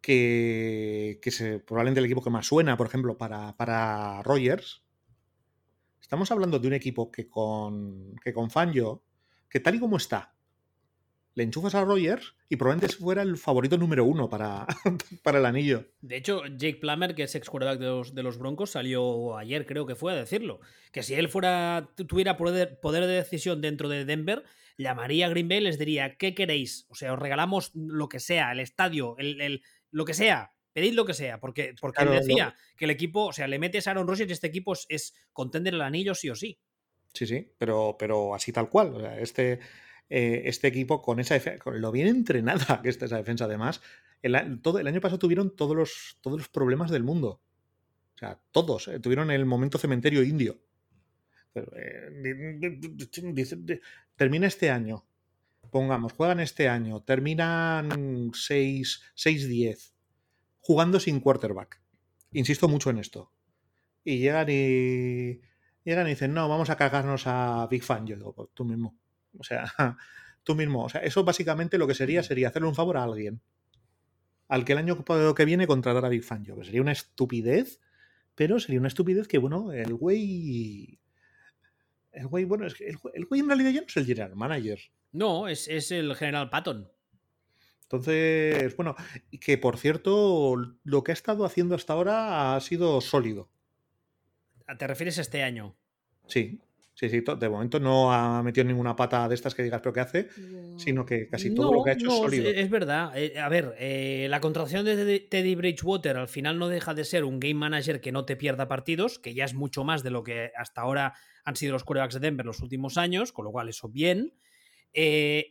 que, que es probablemente el equipo que más suena, por ejemplo, para, para Rogers. Estamos hablando de un equipo que con, que con Fangio, que tal y como está, le enchufas a Rogers y probablemente fuera el favorito número uno para, para el anillo. De hecho, Jake Plummer, que es ex quarterback de los, de los, Broncos, salió ayer, creo que fue a decirlo. Que si él fuera, tuviera poder, poder de decisión dentro de Denver, llamaría a Green Bay y les diría, ¿qué queréis? O sea, os regalamos lo que sea, el estadio, el, lo que sea, pedid lo que sea, porque, porque él decía que el equipo, o sea, le metes a Aaron Rodgers y este equipo es, contender el anillo sí o sí. Sí, sí, pero, pero así tal cual. O sea, este, eh, este equipo con esa defensa, lo bien entrenada que está esa defensa además, el, todo, el año pasado tuvieron todos los, todos los problemas del mundo. O sea, todos. Eh, tuvieron el momento cementerio indio. Eh, termina este año. Pongamos, juegan este año, terminan 6-10, jugando sin quarterback. Insisto mucho en esto. Y llegan y. Llegan y dicen, no, vamos a cargarnos a Big Fan. Yo digo, pues tú mismo. O sea, tú mismo. O sea, eso básicamente lo que sería sería hacerle un favor a alguien. Al que el año que viene contratar a Big Fan. Yo, sería una estupidez, pero sería una estupidez que, bueno, el güey el güey, bueno, es que el, güey en realidad ya no es el general manager. No, es, el general Patton. Entonces, bueno, que por cierto, lo que ha estado haciendo hasta ahora ha sido sólido. ¿Te refieres a este año? Sí, sí, sí. De momento no ha metido ninguna pata de estas que digas, pero que hace, sino que casi todo lo que ha hecho es sólido. Es verdad. Eh, a ver, eh, la contratación de Teddy Bridgewater al final no deja de ser un game manager que no te pierda partidos, que ya es mucho más de lo que hasta ahora han sido los quarterbacks de Denver los últimos años, con lo cual eso bien. Eh,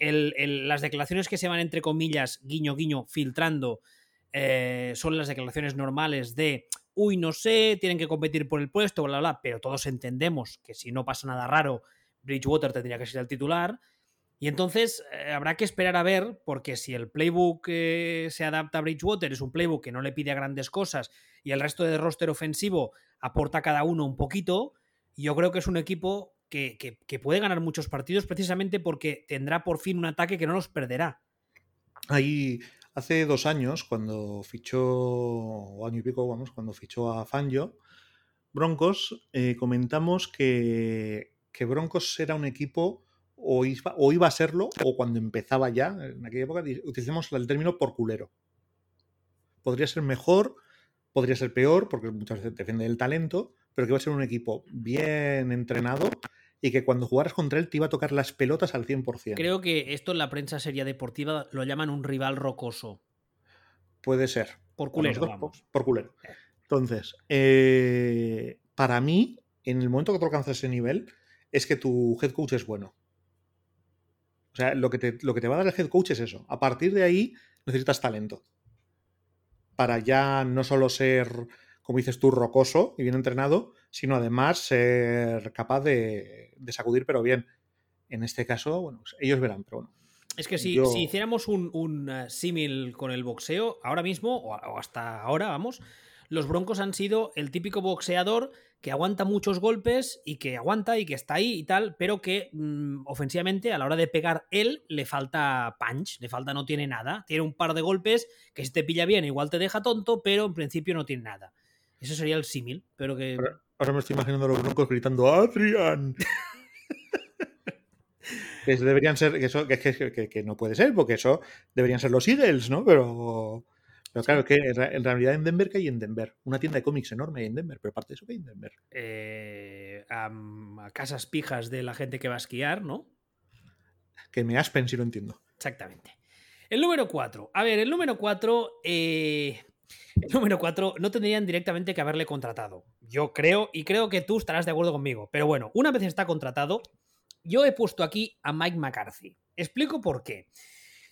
las declaraciones que se van, entre comillas, guiño, guiño, filtrando, son las declaraciones normales de, uy, no sé, tienen que competir por el puesto, bla, bla, bla, pero todos entendemos que si no pasa nada raro, Bridgewater tendría que ser el titular. Y entonces eh, habrá que esperar a ver, porque si el playbook se adapta a Bridgewater es un playbook que no le pide grandes cosas y el resto de roster ofensivo aporta cada uno un poquito, yo creo que es un equipo que, puede ganar muchos partidos precisamente porque tendrá por fin un ataque que no los perderá. Ahí, hace dos años, cuando fichó, año y pico, vamos, cuando fichó a Fangio, Broncos, eh, comentamos que, que, Broncos era un equipo, o iba, o iba, a serlo, o cuando empezaba ya, en aquella época, utilizamos el término por culero. Podría ser mejor, podría ser peor, porque muchas veces depende del talento, pero que va a ser un equipo bien entrenado y que cuando jugaras contra él te iba a tocar las pelotas al 100%. Creo que esto en la prensa seria deportiva lo llaman un rival rocoso. Puede ser. Por culero, Por, culero. Eh. Entonces, eh, para mí, en el momento que tú alcanzas ese nivel, es que tu head coach es bueno. O sea, lo que, te, lo que te va a dar el head coach es eso. A partir de ahí necesitas talento. Para ya no solo ser como dices tú, rocoso y bien entrenado, sino además ser capaz de, sacudir, pero bien. En este caso, bueno, pues ellos verán, pero bueno. Es que si, hiciéramos un, eh, símil con el boxeo, ahora mismo, o, hasta ahora, vamos, los Broncos han sido el típico boxeador que aguanta muchos golpes y que aguanta y que está ahí y tal, pero que mm, ofensivamente a la hora de pegar él le falta punch, le falta no tiene nada. Tiene un par de golpes que si te pilla bien igual te deja tonto, pero en principio no tiene nada. Eso sería el símil, pero que. Ahora, me estoy imaginando a los broncos gritando ¡Adrian! que deberían ser. Que, eso, que, que, no puede ser, porque eso deberían ser los Eagles, ¿no? Pero. Pero claro, que en realidad en Denver que hay en Denver. Una tienda de cómics enorme en Denver, pero aparte de eso que hay en Denver. Eh, a, casas pijas de la gente que va a esquiar, ¿no? Que me aspen si lo entiendo. Exactamente. El número 4. A ver, el número 4. Eh, el número 4 no tendrían directamente que haberle contratado. Yo creo, y creo que tú estarás de acuerdo conmigo. Pero bueno, una vez está contratado, yo he puesto aquí a Mike McCarthy. Explico por qué.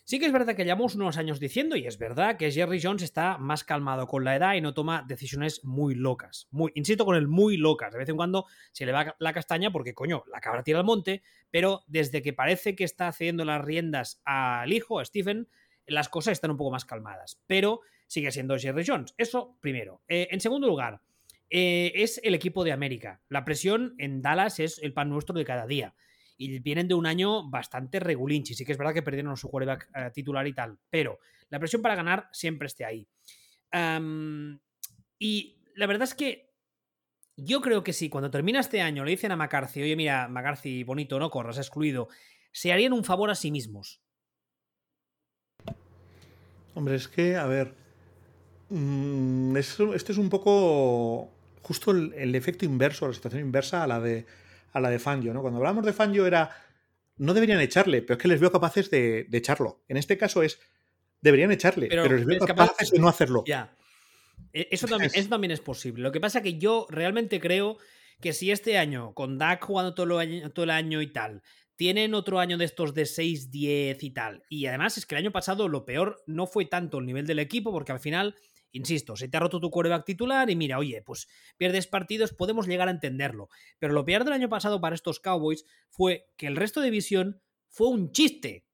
Sí que es verdad que llevamos unos años diciendo, y es verdad, que Jerry Jones está más calmado con la edad y no toma decisiones muy locas. Muy, insisto con el muy locas. De vez en cuando se le va la castaña porque, coño, la cabra tira al monte, pero desde que parece que está cediendo las riendas al hijo, a Stephen, las cosas están un poco más calmadas. Pero sigue siendo Jerry Jones. Eso primero. Eh, en segundo lugar, eh, es el equipo de América. La presión en Dallas es el pan nuestro de cada día y vienen de un año bastante regulinchi. Sí que es verdad que perdieron su quarterback eh, titular y tal, pero la presión para ganar siempre esté ahí. y la verdad es que yo creo que sí, cuando termina este año le dicen a McCarthy, oye, mira, McCarthy, bonito, no corras, excluido, se harían un favor a sí mismos. Hombre, es que, a ver, mm, esto, es un poco justo el, efecto inverso, la situación inversa a la de a la de Fangio, ¿no? Cuando hablamos de Fangio era, no deberían echarle, pero es que les veo capaces de, echarlo. En este caso es, deberían echarle, pero, les veo capaces de no hacerlo. Ya. E, eso también, eso también es posible. Lo que pasa es que yo realmente creo que si este año, con Dak jugando todo año, todo el año y tal, tienen otro año de estos de 6-10 y tal, y además es que el año pasado lo peor no fue tanto el nivel del equipo, porque al final Insisto, se te ha roto tu quarterback titular y mira, oye, pues pierdes partidos, podemos llegar a entenderlo. Pero lo peor del año pasado para estos Cowboys fue que el resto de división fue un chiste.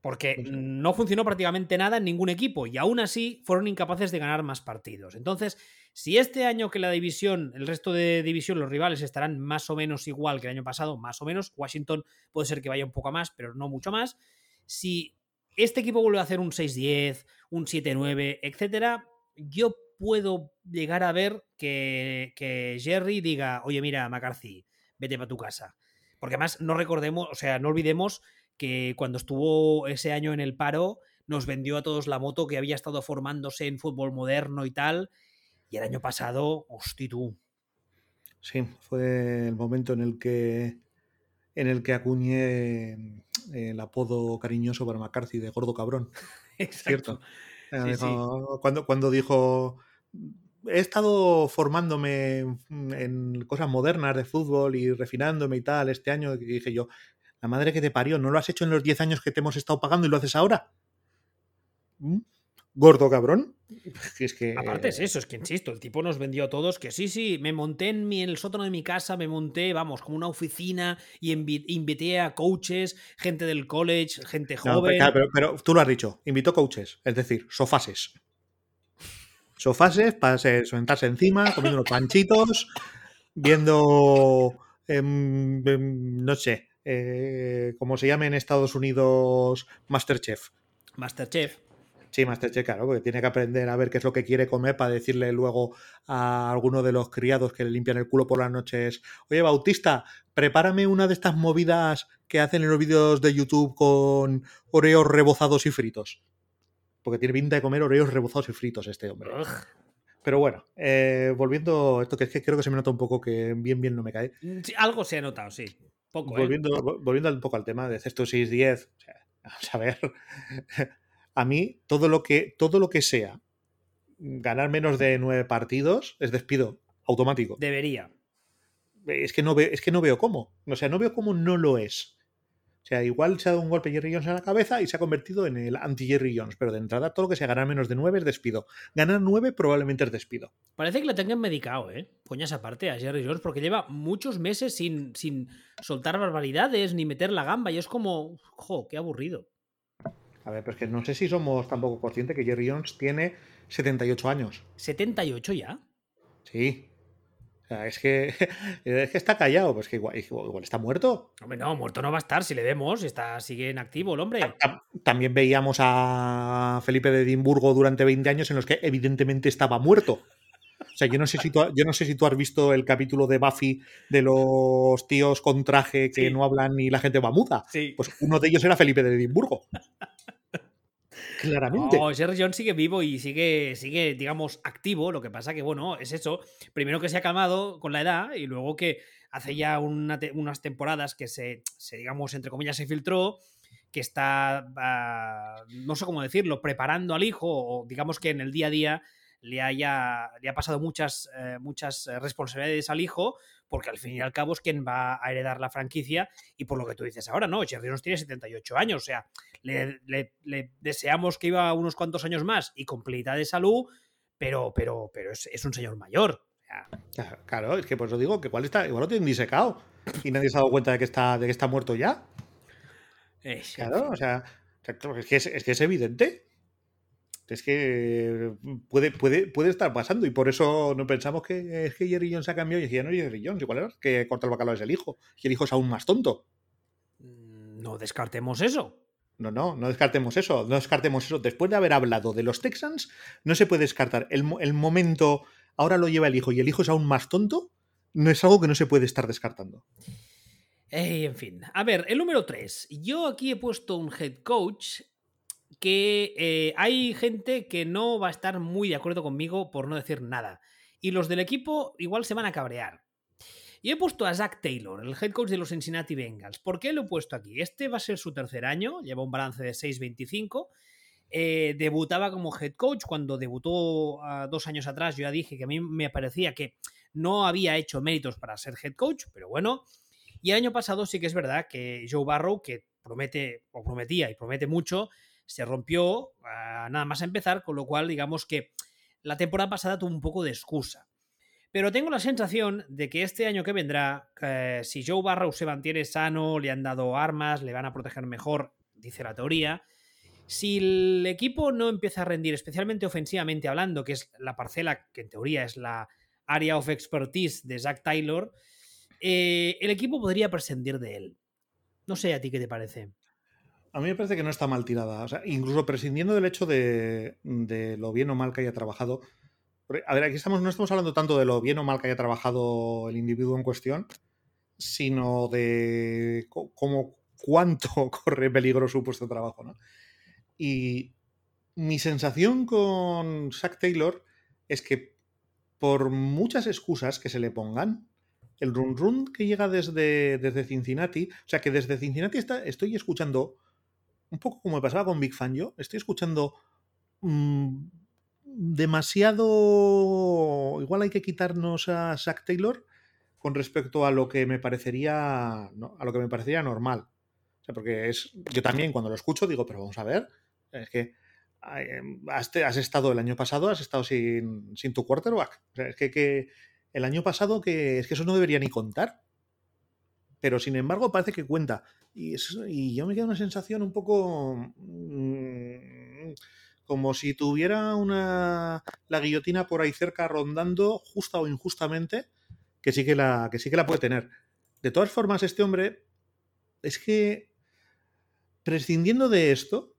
Porque pues no funcionó prácticamente nada en ningún equipo y aún así fueron incapaces de ganar más partidos. Entonces, si este año que la división, el resto de división, los rivales estarán más o menos igual que el año pasado, más o menos, Washington puede ser que vaya un poco más, pero no mucho más. Si este equipo vuelve a hacer un 6-10, un 7-9, etcétera, yo puedo llegar a ver que, que, Jerry diga, oye, mira, McCarthy, vete para tu casa. Porque además no recordemos, o sea, no olvidemos que cuando estuvo ese año en el paro, nos vendió a todos la moto que había estado formándose en fútbol moderno y tal. Y el año pasado, hosti tú. Sí, fue el momento en el que en el que acuñé el apodo cariñoso para McCarthy de gordo cabrón. Exacto. ¿Cierto? Cuando, cuando dijo, he estado formándome en cosas modernas de fútbol y refinándome y tal este año, y dije yo, la madre que te parió, ¿no lo has hecho en los 10 años que te hemos estado pagando y lo haces ahora? ¿Mm? Gordo cabrón. Es que... Aparte es eso, es que insisto, el tipo nos vendió a todos que sí, sí, me monté en, mi, en el sótano de mi casa, me monté, vamos, como una oficina y invité a coaches, gente del college, gente joven. pero, tú lo has dicho, invitó coaches, es decir, sofases. Sofases para sentarse encima, comiendo unos panchitos, viendo, em, em, no sé, eh, como se llama en Estados Unidos, Masterchef. Masterchef. Sí, Masterchef, claro, porque tiene que aprender a ver qué es lo que quiere comer para decirle luego a alguno de los criados que le limpian el culo por las noches, oye, Bautista, prepárame una de estas movidas que hacen en los vídeos de YouTube con oreos rebozados y fritos. Porque tiene pinta de comer oreos rebozados y fritos este hombre. Pero bueno, eh, volviendo a esto, que es que creo que se me nota un poco que bien, bien no me cae. Mm, algo se ha notado, sí. Poco, ¿eh? volviendo, volviendo un poco al tema de Cesto 6-10, vamos a ver a mí todo lo que, todo lo que sea ganar menos de nueve partidos es despido automático. Debería. Es que no veo, es que no veo cómo. O sea, no veo cómo no lo es. O sea, igual se ha dado un golpe Jerry Jones en la cabeza y se ha convertido en el anti-Jerry Jones, pero de entrada todo lo que sea ganar menos de nueve es despido. Ganar nueve probablemente es despido. Parece que lo tengan medicado, ¿eh? Coñas aparte a Jerry Jones, porque lleva muchos meses sin, sin soltar barbaridades ni meter la gamba y es como, jo, qué aburrido. A ver, pero es que no sé si somos tampoco conscientes que Jerry Jones tiene 78 años. ¿78 ya? Sí. O sea, es que, es que está callado, pues que igual, está muerto. Hombre, no, muerto no va a estar, si le vemos, está, sigue en activo el hombre. También veíamos a Felipe de Edimburgo durante 20 años en los que evidentemente estaba muerto. O sea, yo no sé si tú, yo no sé si tú has visto el capítulo de Buffy de los tíos con traje que no hablan y la gente va muda. Sí. Pues uno de ellos era Felipe de Edimburgo. Claramente. No, Jerry Jones sigue vivo y sigue, sigue, digamos, activo. Lo que pasa que, bueno, es eso. Primero que se ha calmado con la edad y luego que hace ya unas temporadas que se, digamos, entre comillas, se filtró que está, uh, no sé cómo decirlo, preparando al hijo o digamos que en el día a día le, haya, le ha pasado muchas, eh, muchas eh, responsabilidades al hijo, porque al fin y al cabo es quien va a heredar la franquicia y por lo que tú dices ahora, ¿no? Jerry Jones tiene 78 años, o sea, le, le, le, deseamos que iba unos cuantos años más y con de salud, pero, pero, pero es, es un señor mayor. Claro, es que por eso digo que igual, está, igual lo tienen disecado y nadie se ha dado cuenta de que está, de que está muerto ya. Es, claro, o sea, es que es, es que es evidente. Es que puede, puede, puede estar pasando y por eso no pensamos que es que Jerry Jones ha cambiado y ya no es Jerry Jones, igual era que corta el bacalao es el hijo y el hijo es aún más tonto. Mm, no descartemos eso. No, no, no descartemos eso, no descartemos eso. Después de haber hablado de los Texans, no se puede descartar el, el momento, ahora lo lleva el hijo y el hijo es aún más tonto, no es algo que no se puede estar descartando. Eh, en fin, a ver, el número 3. Yo aquí he puesto un head coach que eh, hay gente que no va a estar muy de acuerdo conmigo por no decir nada. Y los del equipo igual se van a cabrear. Y he puesto a Zach Taylor, el head coach de los Cincinnati Bengals. ¿Por qué lo he puesto aquí? Este va a ser su tercer año, lleva un balance de 6-25. Eh, debutaba como head coach cuando debutó uh, dos años atrás. Yo ya dije que a mí me parecía que no había hecho méritos para ser head coach, pero bueno. Y el año pasado sí que es verdad que Joe Barrow, que promete o prometía y promete mucho, se rompió nada más a empezar, con lo cual digamos que la temporada pasada tuvo un poco de excusa. Pero tengo la sensación de que este año que vendrá, eh, si Joe Barrow se mantiene sano, le han dado armas, le van a proteger mejor, dice la teoría, si el equipo no empieza a rendir, especialmente ofensivamente hablando, que es la parcela que en teoría es la área of expertise de Zach Taylor, eh, el equipo podría prescindir de él. No sé a ti qué te parece. A mí me parece que no está mal tirada. O sea, incluso prescindiendo del hecho de, lo bien o mal que haya trabajado. A ver, aquí estamos, no estamos hablando tanto de lo bien o mal que haya trabajado el individuo en cuestión, sino de cómo cuánto corre peligro su puesto de trabajo. ¿no? Y mi sensación con Zack Taylor es que por muchas excusas que se le pongan, el run run que llega desde, desde Cincinnati, o sea que desde Cincinnati está, estoy escuchando un poco como me pasaba con Big Fan yo, estoy escuchando mmm, demasiado... Igual hay que quitarnos a Zack Taylor con respecto a lo que me parecería ¿no? a lo que me parecería normal. O sea, porque es yo también cuando lo escucho digo, pero vamos a ver, es que has, has estado el año pasado, has estado sin, sin tu quarterback. O sea, es que, que, el año pasado que es que eso no debería ni contar. Pero sin embargo parece que cuenta. Y, yo me queda una sensación un poco mmm, como si tuviera una la guillotina por ahí cerca rondando, justa o injustamente, que sí que la, que sí que la puede tener. De todas formas, este hombre es que prescindiendo de esto,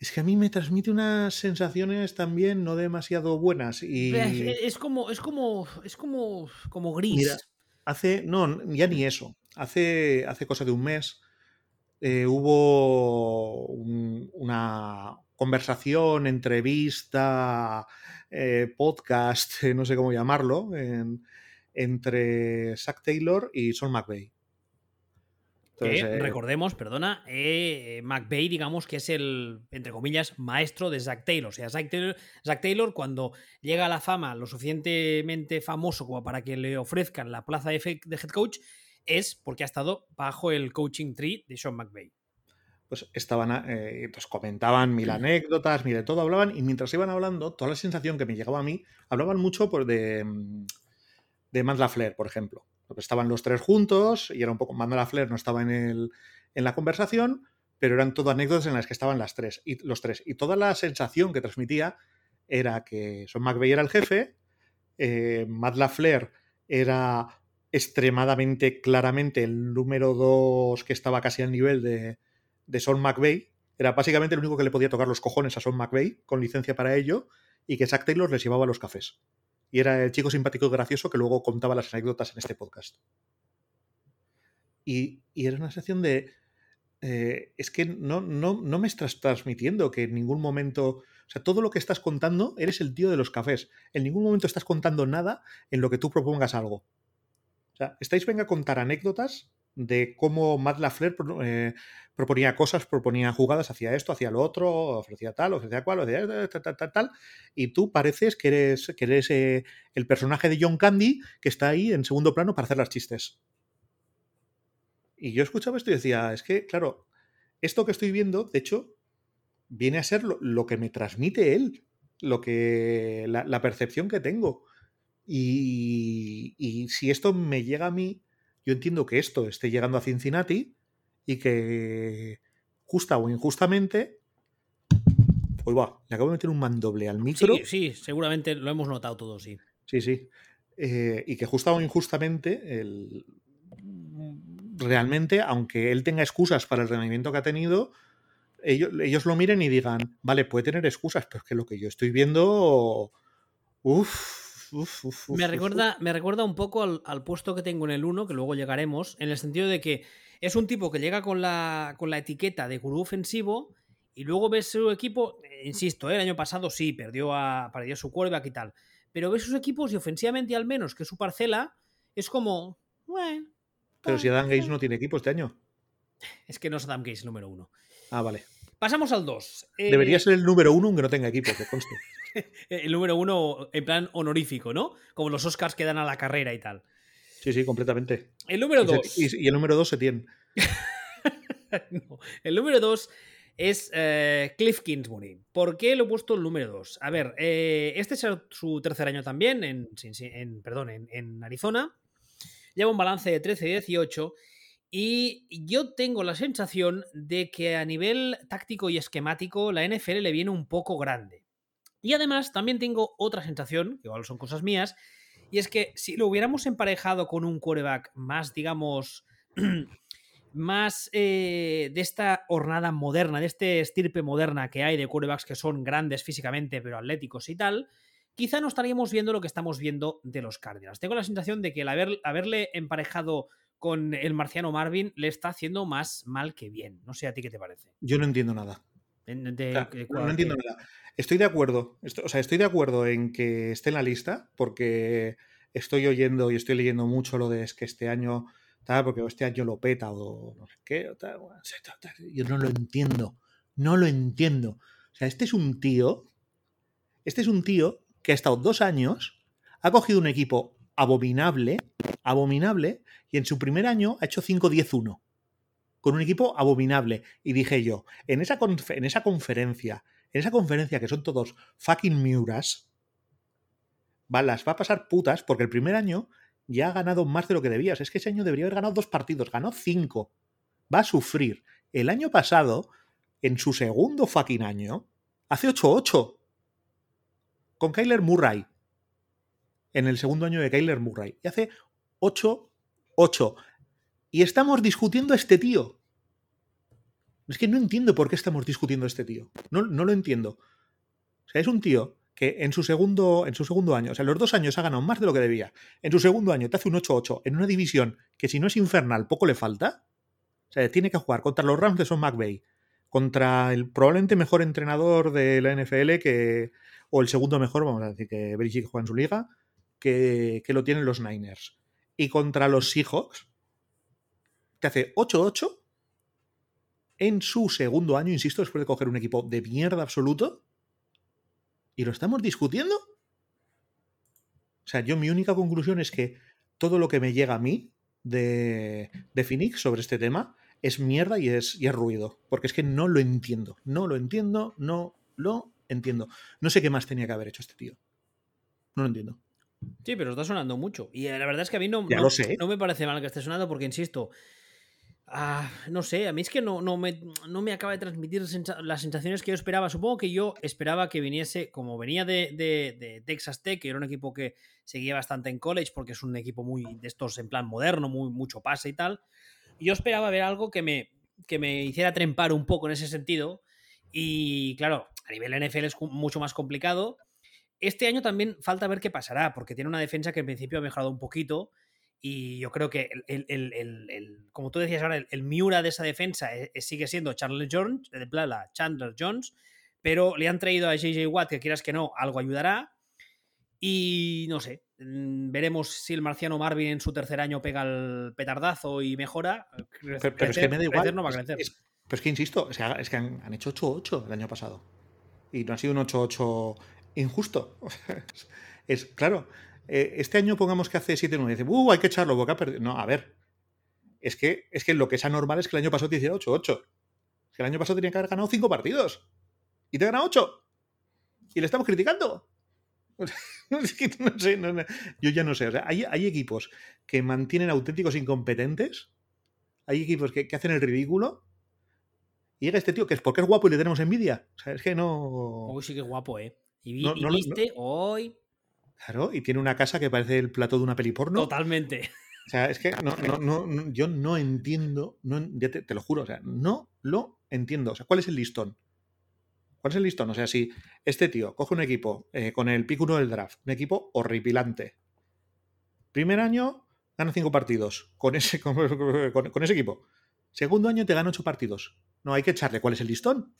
es que a mí me transmite unas sensaciones también no demasiado buenas. Y... Es como, es como, es como, como gris. Mira, hace, no, ya ni eso. Hace, hace cosa de un mes eh, hubo un, una conversación, entrevista, eh, podcast, no sé cómo llamarlo, en, entre Zack Taylor y Sean McVeigh. Entonces, eh, recordemos, perdona, eh, McVeigh, digamos que es el, entre comillas, maestro de Zack Taylor. O sea, Zack Taylor, Zack Taylor, cuando llega a la fama lo suficientemente famoso como para que le ofrezcan la plaza de, de head coach, es porque ha estado bajo el coaching tree de Sean McVeigh. Pues estaban, eh, pues comentaban mil anécdotas, mil de todo, hablaban, y mientras iban hablando, toda la sensación que me llegaba a mí, hablaban mucho por de, mm, de Matt LaFleur, por ejemplo. Porque estaban los tres juntos, y era un poco, Matt LaFleur no estaba en, el, en la conversación, pero eran todo anécdotas en las que estaban las tres, y, los tres. Y toda la sensación que transmitía era que Sean McVeigh era el jefe, eh, Matt LaFleur era extremadamente claramente el número 2 que estaba casi al nivel de, de Sean McVeigh. Era básicamente el único que le podía tocar los cojones a Sean McVeigh, con licencia para ello, y que Zack Taylor les llevaba los cafés. Y era el chico simpático y gracioso que luego contaba las anécdotas en este podcast. Y, y era una sensación de. eh, es que no, no, no me estás transmitiendo que en ningún momento, o sea, todo lo que estás contando, eres el tío de los cafés. En ningún momento estás contando nada en lo que tú propongas algo. Sea, estáis venga a contar anécdotas de cómo Matt Lafleur eh, proponía cosas, proponía jugadas, hacía esto, hacía lo otro, ofrecía tal, ofrecía cual, ofrecía tal, tal, tal, tal, y tú pareces que eres, que eres eh, el personaje de John Candy que está ahí en segundo plano para hacer las chistes. Y yo escuchaba esto y decía, es que, claro, esto que estoy viendo, de hecho, viene a ser lo, que me transmite él, lo que, la, percepción que tengo. Y, y si esto me llega a mí, yo entiendo que esto esté llegando a Cincinnati y que justa o injustamente pues va, le acabo de meter un mandoble al micro. Sí, sí, seguramente lo hemos notado todos, sí. Sí, sí. Eh, y que justa o injustamente, el... realmente, aunque él tenga excusas para el rendimiento que ha tenido, ellos, ellos, lo miren y digan, vale, puede tener excusas, pero es que lo que yo estoy viendo. Uf, me, recuerda, me recuerda un poco al, puesto que tengo en el 1, que luego llegaremos, en el sentido de que es un tipo que llega con la, con la etiqueta de gurú ofensivo y luego ves su equipo, insisto, eh, el año pasado sí, perdió, a, perdió su quarterback y tal, pero ves sus equipos y ofensivamente al menos, que su parcela, es como... pero si Adam Gates no tiene equipo este año. Es que no es Adam Gates número uno. Ah, vale. Pasamos al 2. Debería eh, ser el número uno aunque no tenga equipo, que conste. el número uno en plan honorífico, ¿no? Como los Oscars que dan a la carrera y tal. Sí, sí, completamente. El número 2. Y, el número 2 se tiene. el número 2 es eh, Cliff Kingsbury. ¿Por qué lo he puesto el número 2? A ver, eh, este es su tercer año también en, perdón, en, Arizona. Lleva un balance de 13-18 y yo tengo la sensación de que a nivel táctico y esquemático la NFL le viene un poco grande. Y además también tengo otra sensación, que igual son cosas mías, y es que si lo hubiéramos emparejado con un quarterback más, digamos, más eh, de esta hornada moderna, de este estirpe moderna que hay de quarterbacks que son grandes físicamente, pero atléticos y tal, quizá no estaríamos viendo lo que estamos viendo de los Cardinals. Tengo la sensación de que el haberle emparejado con el marciano Marvin le está haciendo más mal que bien. No sé a ti qué te parece. Yo no entiendo nada. No entiendo nada. Estoy de acuerdo. o sea, estoy de acuerdo en que esté en la lista, porque estoy oyendo y estoy leyendo mucho lo de es que este año. Tal, porque este año lo peta o no sé qué. yo no lo entiendo. No lo entiendo. O sea, este es un tío. Este es un tío que ha estado dos años, ha cogido un equipo abominable, abominable, y en su primer año ha hecho 5-10-1, con un equipo abominable. Y dije yo, en esa, en esa conferencia, en esa conferencia que son todos fucking miuras, va, las va a pasar putas porque el primer año ya ha ganado más de lo que debías. Es que ese año debería haber ganado dos partidos, ganó cinco. Va a sufrir. El año pasado, en su segundo fucking año, hace 8-8 con Kyler Murray. En el segundo año de Kyler Murray. Y hace 8 8. Y estamos discutiendo a este tío. Es que no entiendo por qué estamos discutiendo a este tío. No, no lo entiendo. O sea, es un tío que en su segundo, en su segundo año, o sea, los dos años ha ganado más de lo que debía. En su segundo año te hace un 8-8 en una división que si no es infernal, poco le falta. O sea, tiene que jugar contra los Rams de Son McVay, contra el probablemente mejor entrenador de la NFL que, o el segundo mejor, vamos a decir que Belichick juega en su liga, que, que lo tienen los Niners y contra los Seahawks te hace 8-8 en su segundo año, insisto, después de coger un equipo de mierda absoluto. ¿Y lo estamos discutiendo? O sea, yo mi única conclusión es que todo lo que me llega a mí de, de Phoenix sobre este tema es mierda y es, y es ruido. Porque es que no lo entiendo. No lo entiendo, no lo entiendo. No sé qué más tenía que haber hecho este tío. No lo entiendo. Sí, pero está sonando mucho. Y la verdad es que a mí no, no, me parece mal que esté sonando porque, insisto, ah, no sé, a mí es que no, no, me, no me acaba de transmitir las sensaciones que yo esperaba. Supongo que yo esperaba que viniese, como venía de, de, Texas Tech, que era un equipo que seguía bastante en college porque es un equipo muy de estos en plan moderno, muy, mucho pase y tal. Yo esperaba ver algo que me, que me hiciera trempar un poco en ese sentido. Y claro, a nivel NFL es mucho más complicado este año también falta ver qué pasará, porque tiene una defensa que en principio ha mejorado un poquito Y yo creo que, el, como tú decías ahora, el, Miura de esa defensa eh, eh, sigue siendo Chandler Jones, de Chandler Jones, pero le han traído a JJ Watt, que quieras que no, algo ayudará. Y no sé, mm, veremos si el marciano Marvin en su tercer año pega el petardazo y mejora. Pero, es que me da igual. No va a crecer. pero es que insisto, es que han, hecho 8-8 el año pasado. Y no ha sido un 8-8 injusto. es claro, eh, este año pongamos que hace 7-9. Dice, uh, hay que echarlo, perdido. No, a ver. Es que, es que lo que es anormal es que el año pasado te hiciera 8-8. Que el año pasado tenía que haber ganado 5 partidos. Y te gana 8. Y le estamos criticando. no, sé, yo ya no sé. O sea, hay, equipos que mantienen auténticos incompetentes. Hay equipos que, hacen el ridículo. Y llega este tío que es porque es guapo y le tenemos envidia. O sea, es que no. Uy, sí que es guapo, ¿eh? Y, viste hoy. Claro, y tiene una casa que parece el plato de una peli porno. Totalmente. O sea, es que no, no, yo no entiendo, no, te, te, lo juro, o sea, no lo entiendo. O sea, ¿cuál es el listón? ¿Cuál es el listón? O sea, si este tío coge un equipo eh, con el pick 1 del draft, un equipo horripilante. Primer año, gana cinco partidos con ese, con, ese equipo. Segundo año te gana ocho partidos. No, hay que echarle cuál es el listón.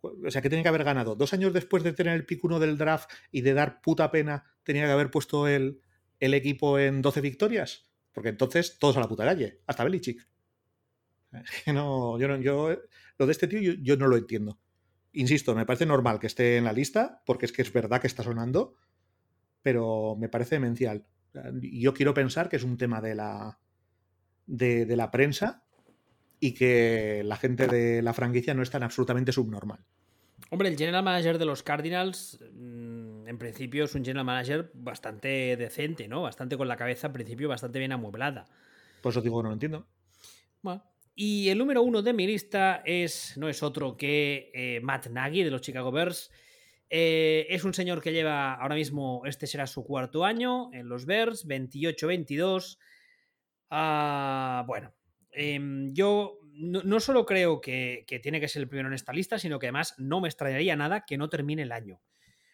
O sea, que tiene que haber ganado. Dos años después de tener el pick 1 del draft y de dar puta pena, tenía que haber puesto el, el equipo en 12 victorias. Porque entonces todos a la puta calle, hasta Belichick. No, yo, no, yo lo de este tío yo no lo entiendo insisto, me parece normal que esté en la lista, porque es que es verdad que está sonando, pero me parece demencial. Yo quiero pensar que es un tema de la, de, la prensa y que la gente de la franquicia no es tan absolutamente subnormal. Hombre, el general manager de los Cardinals, mm, en principio, es un general manager bastante decente, ¿no? Bastante con la cabeza, en principio, bastante bien amueblada. Por eso digo que no lo entiendo. Bueno, y el número uno de mi lista es, no es otro que eh, Matt Nagy de los Chicago Bears. Eh, es un señor que lleva ahora mismo, este será su cuarto año en los Bears, 28-22. Ah, bueno, em, yo no, solo creo que, tiene que ser el primero en esta lista, sino que además no me extrañaría nada que no termine el año.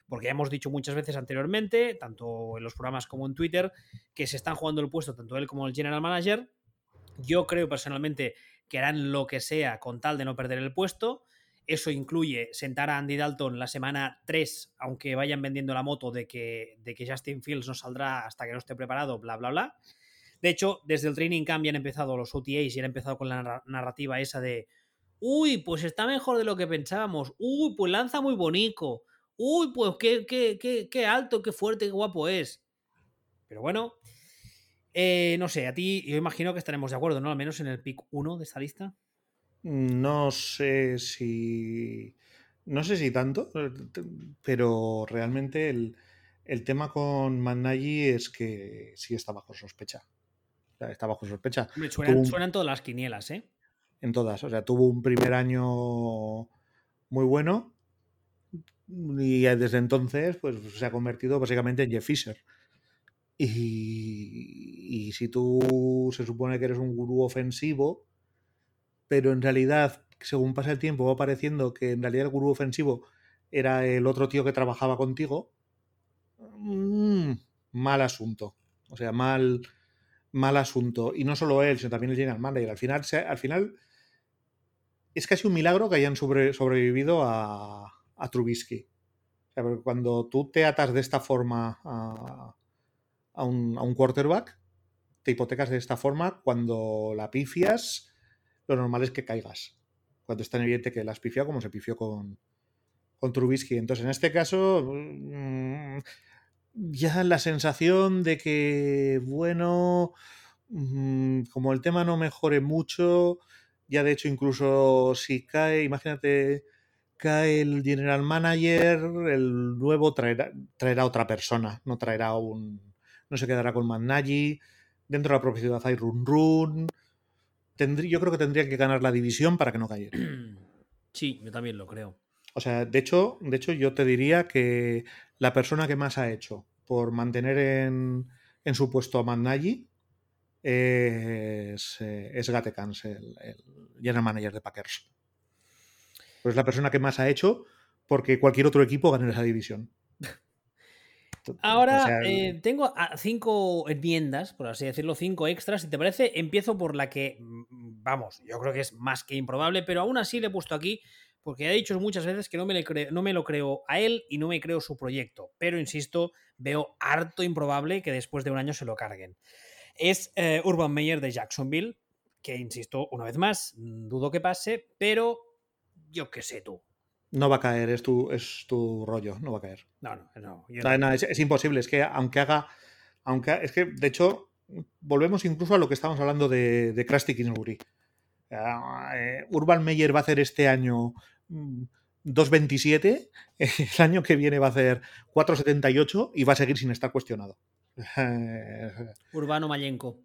Porque ya hemos dicho muchas veces anteriormente, tanto en los programas como en Twitter, que se están jugando el puesto tanto él como el general manager. Yo creo personalmente que harán lo que sea con tal de no perder el puesto. Eso incluye sentar a Andy Dalton la semana 3, aunque vayan vendiendo la moto de que, de que Justin Fields no saldrá hasta que no esté preparado, bla, bla, bla. De hecho, desde el training camp ya han empezado los OTAs y han empezado con la narrativa esa de uy, pues está mejor de lo que pensábamos, uy, pues lanza muy bonito, uy, pues qué, qué, qué, qué alto, qué fuerte, qué guapo es. Pero bueno, eh, no sé, a ti yo imagino que estaremos de acuerdo, ¿no? Al menos en el pick 1 de esta lista. No sé si. No sé si tanto, pero realmente el, tema con Managi es que sí está bajo sospecha. Está bajo sospecha. suenan, todas las quinielas, ¿eh? En todas. O sea, tuvo un primer año muy bueno y desde entonces pues, se ha convertido básicamente en Jeff Fisher. Y, si tú se supone que eres un gurú ofensivo, pero en realidad, según pasa el tiempo, va pareciendo que en realidad el gurú ofensivo era el otro tío que trabajaba contigo, mm, mal asunto. O sea, mal, mal asunto. Y no solo él, sino también el general manager. Al final, al final es casi un milagro que hayan sobrevivido a, a Trubisky. cuando tú te atas de esta forma a, a un, quarterback, te hipotecas de esta forma, cuando la pifias, lo normal es que caigas. Cuando es tan evidente que la has pifiado como se pifió con, con Trubisky. Entonces, en este caso, mm, ya la sensación de que, bueno, mm, como el tema no mejore mucho, ya de hecho incluso si cae, imagínate, cae el general manager, el nuevo traerá, traerá otra persona, no traerá un, no se quedará con Nagy, dentro de la propia hay Run Run. yo creo que tendrían que ganar la división para que no cayera. Sí, yo también lo creo. O sea, de hecho, de hecho yo te diría que la persona que más ha hecho por mantener en, su puesto a Nagy es, eh, es Gatekans, el, el, general manager de Packers. Pues es la persona que más ha hecho porque cualquier otro equipo gane esa división. Ahora eh, tengo cinco enmiendas, por así decirlo, cinco extras. Si te parece, empiezo por la que, mm, vamos, yo creo que es más que improbable, pero aún así le he puesto aquí porque ha dicho muchas veces que no me, no me lo creo a él y no me creo su proyecto. Pero insisto, veo harto improbable que después de un año se lo carguen. Es eh, Urban Meyer de Jacksonville, que insisto, una vez más, dudo que pase, pero yo qué sé tú. No va a caer, es tu, es tu rollo, no va a caer. No, no, no. es, imposible, es que aunque haga. Aunque, es que, de hecho, volvemos incluso a lo que estábamos hablando de, de Krusty Kingsbury. Eh, Urban Meyer va a hacer este año 2.27, mm, el año que viene va a hacer 4.78 y va a seguir sin estar cuestionado. Urbano Mayenko.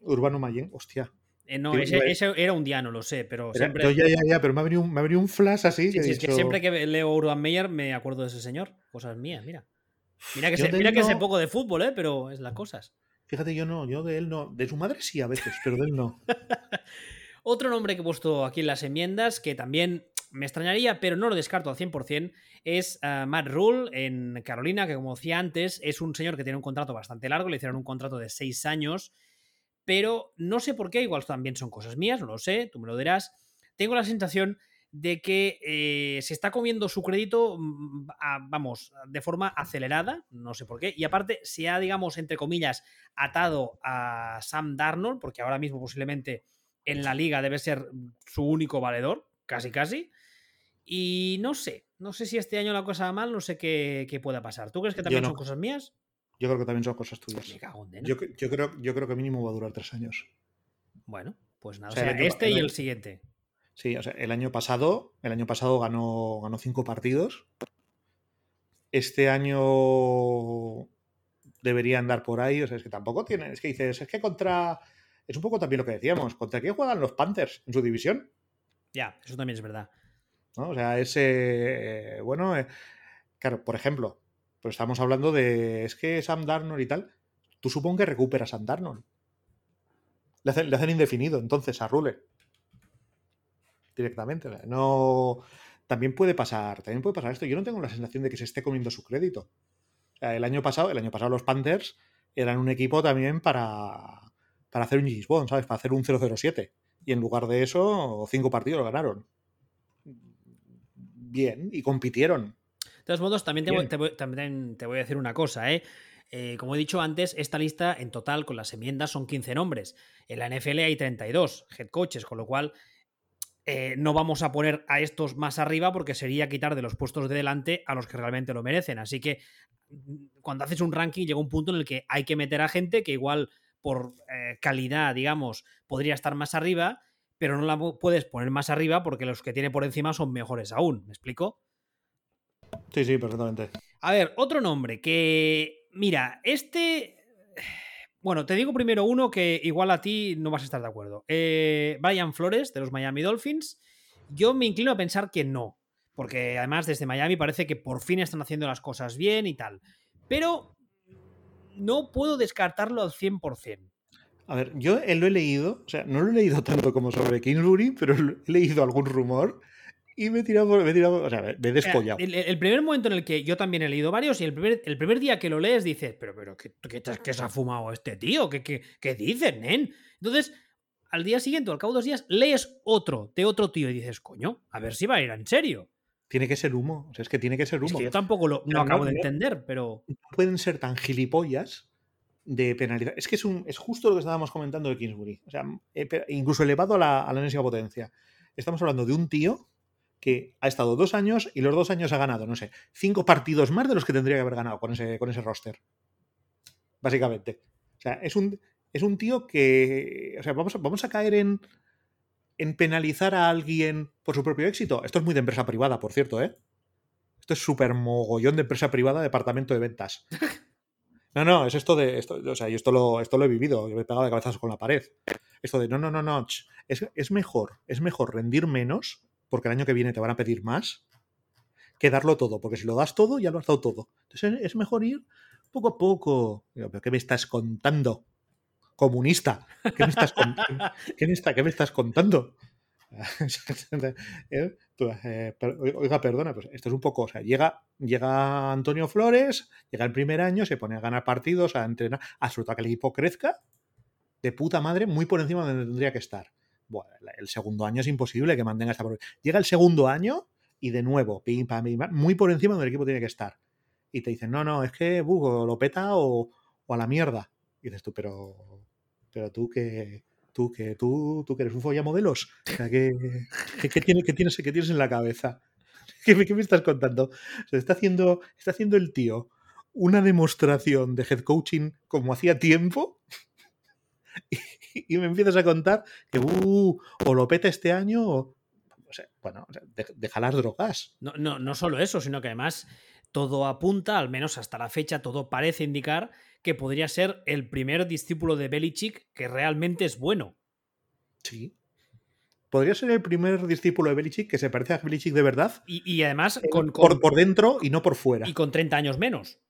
Urbano Mayenko, hostia. Eh, no, ese, era un diano, lo sé, pero siempre. ya, ya, ya, pero me ha venido un, me un flash así. Sí, es que siempre que leo Urban Meyer me acuerdo de ese señor. Cosas mías, mira. Mira que, sé, mira que sé poco de fútbol, ¿eh? pero es las cosas. Fíjate, yo no, yo de él no. De su madre sí a veces, pero de él no. Otro nombre que he puesto aquí en las enmiendas, que también me extrañaría, pero no lo descarto al 100%, es ah, Matt Rule en Carolina, que como decía antes, es un señor que tiene un contrato bastante largo, le hicieron un contrato de seis años pero no sé por qué, igual también son cosas mías, no lo sé, tú me lo dirás. Tengo la sensación de que eh, se está comiendo su crédito, mm, vamos, de forma acelerada, no sé por qué, y aparte se ha, digamos, entre comillas, atado a Sam Darnold, porque ahora mismo posiblemente en la liga debe ser su único valedor, casi casi, y no sé, no sé si este año la cosa va mal, no sé qué, pueda pasar. ¿Tú crees que también son cosas mías? Yo creo que también son cosas tuyas. yo, creo, yo creo que mínimo va a durar tres años. Bueno, pues nada. este y el siguiente. Sí, o sea, el año pasado, el año pasado ganó, ganó cinco partidos. Este año debería andar por ahí. O sea, es que tampoco tiene. Es que dices, es que contra. Es un poco también lo que decíamos. ¿Contra qué juegan los Panthers en su división? Ya, eso también es verdad. O sea, ese. bueno, eh, claro, por ejemplo, pero estamos hablando de. Es que Sam Darnold y tal. Tú supongo que recupera Sam Darnold. Le hacen, indefinido entonces a Rule. Directamente. No. También puede pasar. También puede pasar esto. Yo no tengo la sensación de que se esté comiendo su crédito. el año pasado, el año pasado los Panthers eran un equipo también para, para hacer un Gisbon, ¿sabes? Para hacer un 0-0-7. Y en lugar de eso, cinco partidos lo ganaron. Bien, y compitieron. De todos modos, también te, voy, también te voy a decir una cosa, ¿eh? ¿eh? como he dicho antes, esta lista en total con las enmiendas son 15 nombres. En la NFL hay 32 head coaches, con lo cual eh, no vamos a poner a estos más arriba porque sería quitar de los puestos de delante a los que realmente lo merecen. Así que mm, cuando haces un ranking llega un punto en el que hay que meter a gente que igual por eh, calidad, digamos, podría estar más arriba, pero no la puedes poner más arriba porque los que tiene por encima son mejores aún. ¿Me explico? Sí, sí, perfectamente. A ver, otro nombre que. Mira, este. Bueno, te digo primero uno que igual a ti no vas a estar de acuerdo. Eh, Brian Flores, de los Miami Dolphins. Yo me inclino a pensar que no. Porque además desde Miami parece que por fin están haciendo las cosas bien y tal. Pero no puedo descartarlo al 100%. A ver, yo lo he leído, o sea, no lo he leído tanto como sobre Kingsbury, pero he leído algún rumor y me he tirado, me he o sea, me he despollado. El, primer momento en el que yo también he leído varios y el primer, el primer día que lo lees dices, pero, pero, ¿qué, qué, se ha fumado este tío? ¿Qué, qué, qué dices, nen? Entonces, al día siguiente o al cabo de dos días, lees otro de otro tío y dices, coño, a ver si va a ir en serio. Tiene que ser humo, o sea, es que tiene que ser humo. yo tampoco lo acabo de entender, pero... No pueden ser tan gilipollas de penalidad. Es que es, un, es justo lo que estábamos comentando de Kingsbury. O sea, eh, incluso elevado a la, a la enésima potencia. Estamos hablando de un tío que ha estado dos años y los dos años ha ganado, no sé, cinco partidos más de los que tendría que haber ganado con ese, con ese roster. Básicamente. O sea, es un, es un tío que. O sea, vamos a, vamos a caer en, en penalizar a alguien por su propio éxito. Esto es muy de empresa privada, por cierto, ¿eh? Esto es súper mogollón de empresa privada, departamento de ventas. No, no, es esto de. Esto, o sea, yo esto lo, esto lo he vivido. Yo me he pegado de cabezazos con la pared. Esto de no, no, no, no. Es, es mejor, es mejor rendir menos porque el año que viene te van a pedir más, que darlo todo, porque si lo das todo, ya lo has dado todo. Entonces es mejor ir poco a poco. ¿Pero qué me estás contando? Comunista. ¿Qué me estás, ¿Qué me estás contando? Pues, eh, oiga, perdona, pues esto es un poco, o sea, llega, llega Antonio Flores, llega el primer año, se pone a ganar partidos, a entrenar, a que el equipo crezca de puta madre, muy por encima de donde tendría que estar. Bueno, el segundo año es imposible que mantenga esta. Llega el segundo año y de nuevo, pim, pam, muy por encima donde el equipo tiene que estar. Y te dicen, no, no, es que uh, lo peta o, o, a la mierda. Y dices tú, pero, pero tú que, tú que tú, tú que eres un follamodelos. O ¿qué, qué, tienes, qué, tienes, ¿qué tienes en la cabeza? ¿Qué, qué me estás contando? está, haciendo, está haciendo el tío una demostración de head coaching como hacía tiempo y, me empiezas a contar que uh, o lo peta este año o, bueno, deja las drogas. No, no, no solo eso, sino que además todo apunta, al menos hasta la fecha, todo parece indicar que podría ser el primer discípulo de Belichick que realmente es bueno. Sí. Podría ser el primer discípulo de Belichick que se parece a Belichick de verdad. Y, además eh, con, Por, dentro y no por fuera. Y con 30 años menos.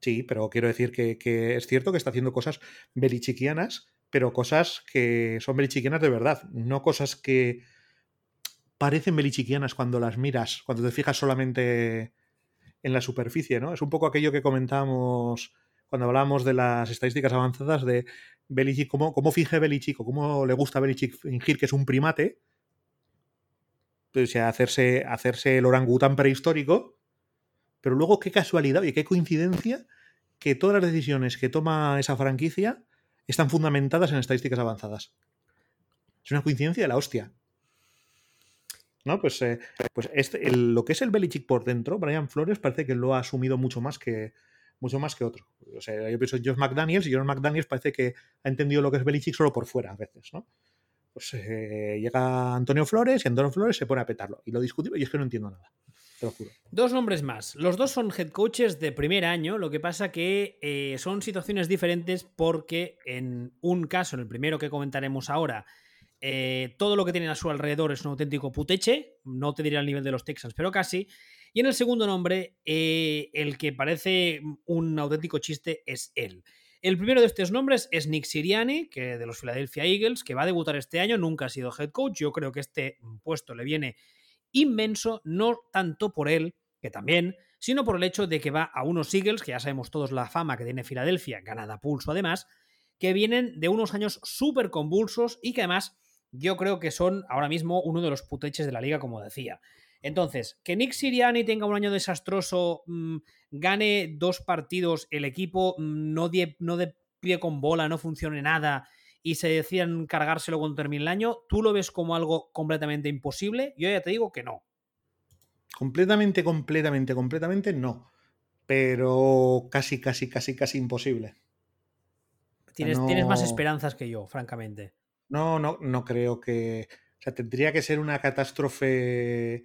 Sí, pero quiero decir que, que es cierto que está haciendo cosas belichickianas, pero cosas que son belichickianas de verdad, no cosas que parecen belichiquianas cuando las miras, cuando te fijas solamente en la superficie, ¿no? Es un poco aquello que comentamos cuando hablábamos de las estadísticas avanzadas de Belichick, cómo, finge Belichick o cómo le gusta a Belichick fingir que es un primate, o sea, hacerse, hacerse el orangután prehistórico, pero luego qué casualidad y qué coincidencia que todas las decisiones que toma esa franquicia están fundamentadas en estadísticas avanzadas. Es una coincidencia de la hostia. ¿no? Pues, eh, pues este, lo que es el Belichick por dentro, Brian Flores parece que lo ha asumido mucho más que, mucho más que otro. O sea, yo pienso en Josh McDaniels y Josh McDaniels parece que ha entendido lo que es Belichick solo por fuera a veces, ¿no? Pues eh, llega Antonio Flores y Antonio Flores se pone a petarlo. Y lo discutimos y es que no entiendo nada. Te lo juro. Dos nombres más. Los dos son head coaches de primer año, lo que pasa que eh, son situaciones diferentes porque en un caso, en el primero que comentaremos ahora, eh, todo lo que tienen a su alrededor es un auténtico puteche, no te diré al nivel de los Texans, pero casi. Y en el segundo nombre, eh, el que parece un auténtico chiste es él. El primero de estos nombres es Nick Siriani, que de los Philadelphia Eagles, que va a debutar este año, nunca ha sido head coach. Yo creo que este puesto le viene inmenso, no tanto por él, que también, sino por el hecho de que va a unos Eagles, que ya sabemos todos la fama que tiene Filadelfia, ganada pulso además, que vienen de unos años súper convulsos y que además yo creo que son ahora mismo uno de los puteches de la liga, como decía. Entonces, que Nick Siriani tenga un año desastroso, mm, gane dos partidos, el equipo mm, no, de, no de pie con bola, no funcione nada y se decían cargárselo cuando termine el año, ¿tú lo ves como algo completamente imposible? Yo ya te digo que no. Completamente, completamente, completamente no. Pero casi, casi, casi, casi imposible. Tienes, tienes más esperanzas que yo, francamente. No, no, no creo que. O sea, tendría que ser una catástrofe.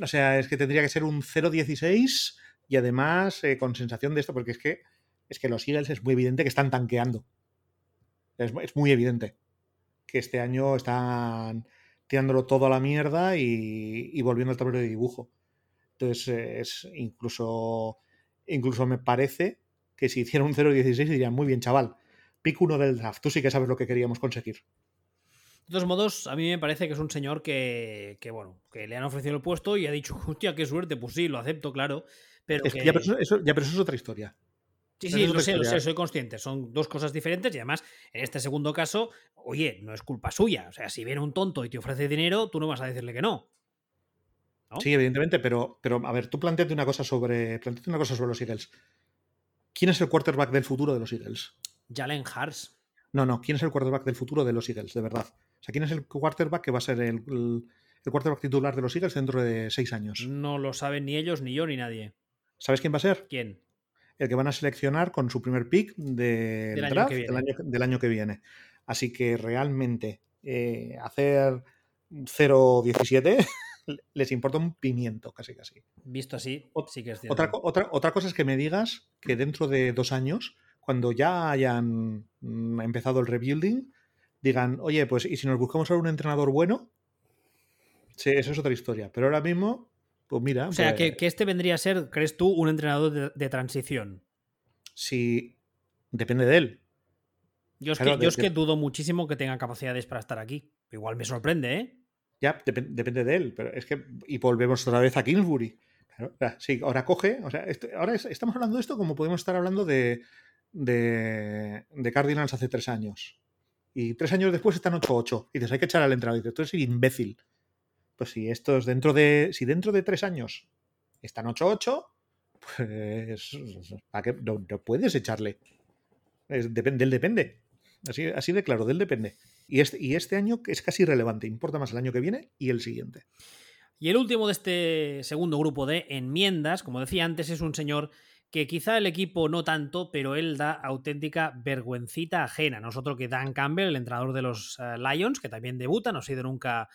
O sea, es que tendría que ser un 0-16 y además eh, con sensación de esto, porque es que, es que los Eagles es muy evidente que están tanqueando. Es, muy evidente que este año están tirándolo todo a la mierda y, volviendo al tablero de dibujo. Entonces, es incluso, incluso me parece que si hiciera un 0-16 dirían, muy bien, chaval, pick uno del draft. Tú sí que sabes lo que queríamos conseguir. De todos modos, a mí me parece que es un señor que, bueno, que le han ofrecido el puesto y ha dicho, hostia, qué suerte, pues sí, lo acepto, claro. Pero, ya, pero eso, es otra historia. Sí, sí, lo sé, lo sé, soy consciente. Son dos cosas diferentes y además, en este segundo caso, oye, no es culpa suya. O sea, si viene un tonto y te ofrece dinero, tú no vas a decirle que no. Sí, evidentemente, pero, pero a ver, tú planteate una cosa sobre. Planteate una cosa sobre los Eagles. ¿Quién es el quarterback del futuro de los Eagles? Jalen Hars. No, no. ¿Quién es el quarterback del futuro de los Eagles, de verdad? O sea, ¿quién es el quarterback que va a ser el, el, quarterback titular de los Eagles dentro de seis años? No lo saben ni ellos, ni yo, ni nadie. ¿Sabes quién va a ser? ¿Quién? El que van a seleccionar con su primer pick del, draft del, año, que viene. Así que realmente eh, hacer 0-17 les importa un pimiento, casi casi. Visto así, sí que es cierto. Otra, otra, otra cosa es que me digas que dentro de dos años cuando ya hayan mm, empezado el rebuilding, digan, oye, pues, ¿y si nos buscamos ahora un entrenador bueno? Sí, eso es otra historia. Pero ahora mismo, pues mira. O sea, que, que, este vendría a ser, ¿crees tú, un entrenador de, transición? Sí, depende de él. Yo es, que, yo es que dudo muchísimo que tenga capacidades para estar aquí. Igual me sorprende, ¿eh? Ya, depende de él, pero es que. Y volvemos otra vez a Kingsbury. sí, ahora coge. O sea, ahora estamos hablando de esto como podemos estar hablando de, de, de Cardinals hace tres años. Y tres años después están 8-8. Y dices, hay que echar al entrenador. Y dices, tú eres imbécil. Pues si esto es dentro de. Si dentro de tres años están 8-8, pues. ¿para qué? No, puedes echarle. Es, depende, depende. Así, así de claro, del depende. Y este, y este año es casi irrelevante. Importa más el año que viene y el siguiente. Y el último de este segundo grupo de enmiendas, como decía antes, es un señor que quizá el equipo no tanto, pero él da auténtica vergüencita ajena. Nosotros que Dan Campbell, el entrenador de los eh, Lions, que también debuta, no ha sido nunca...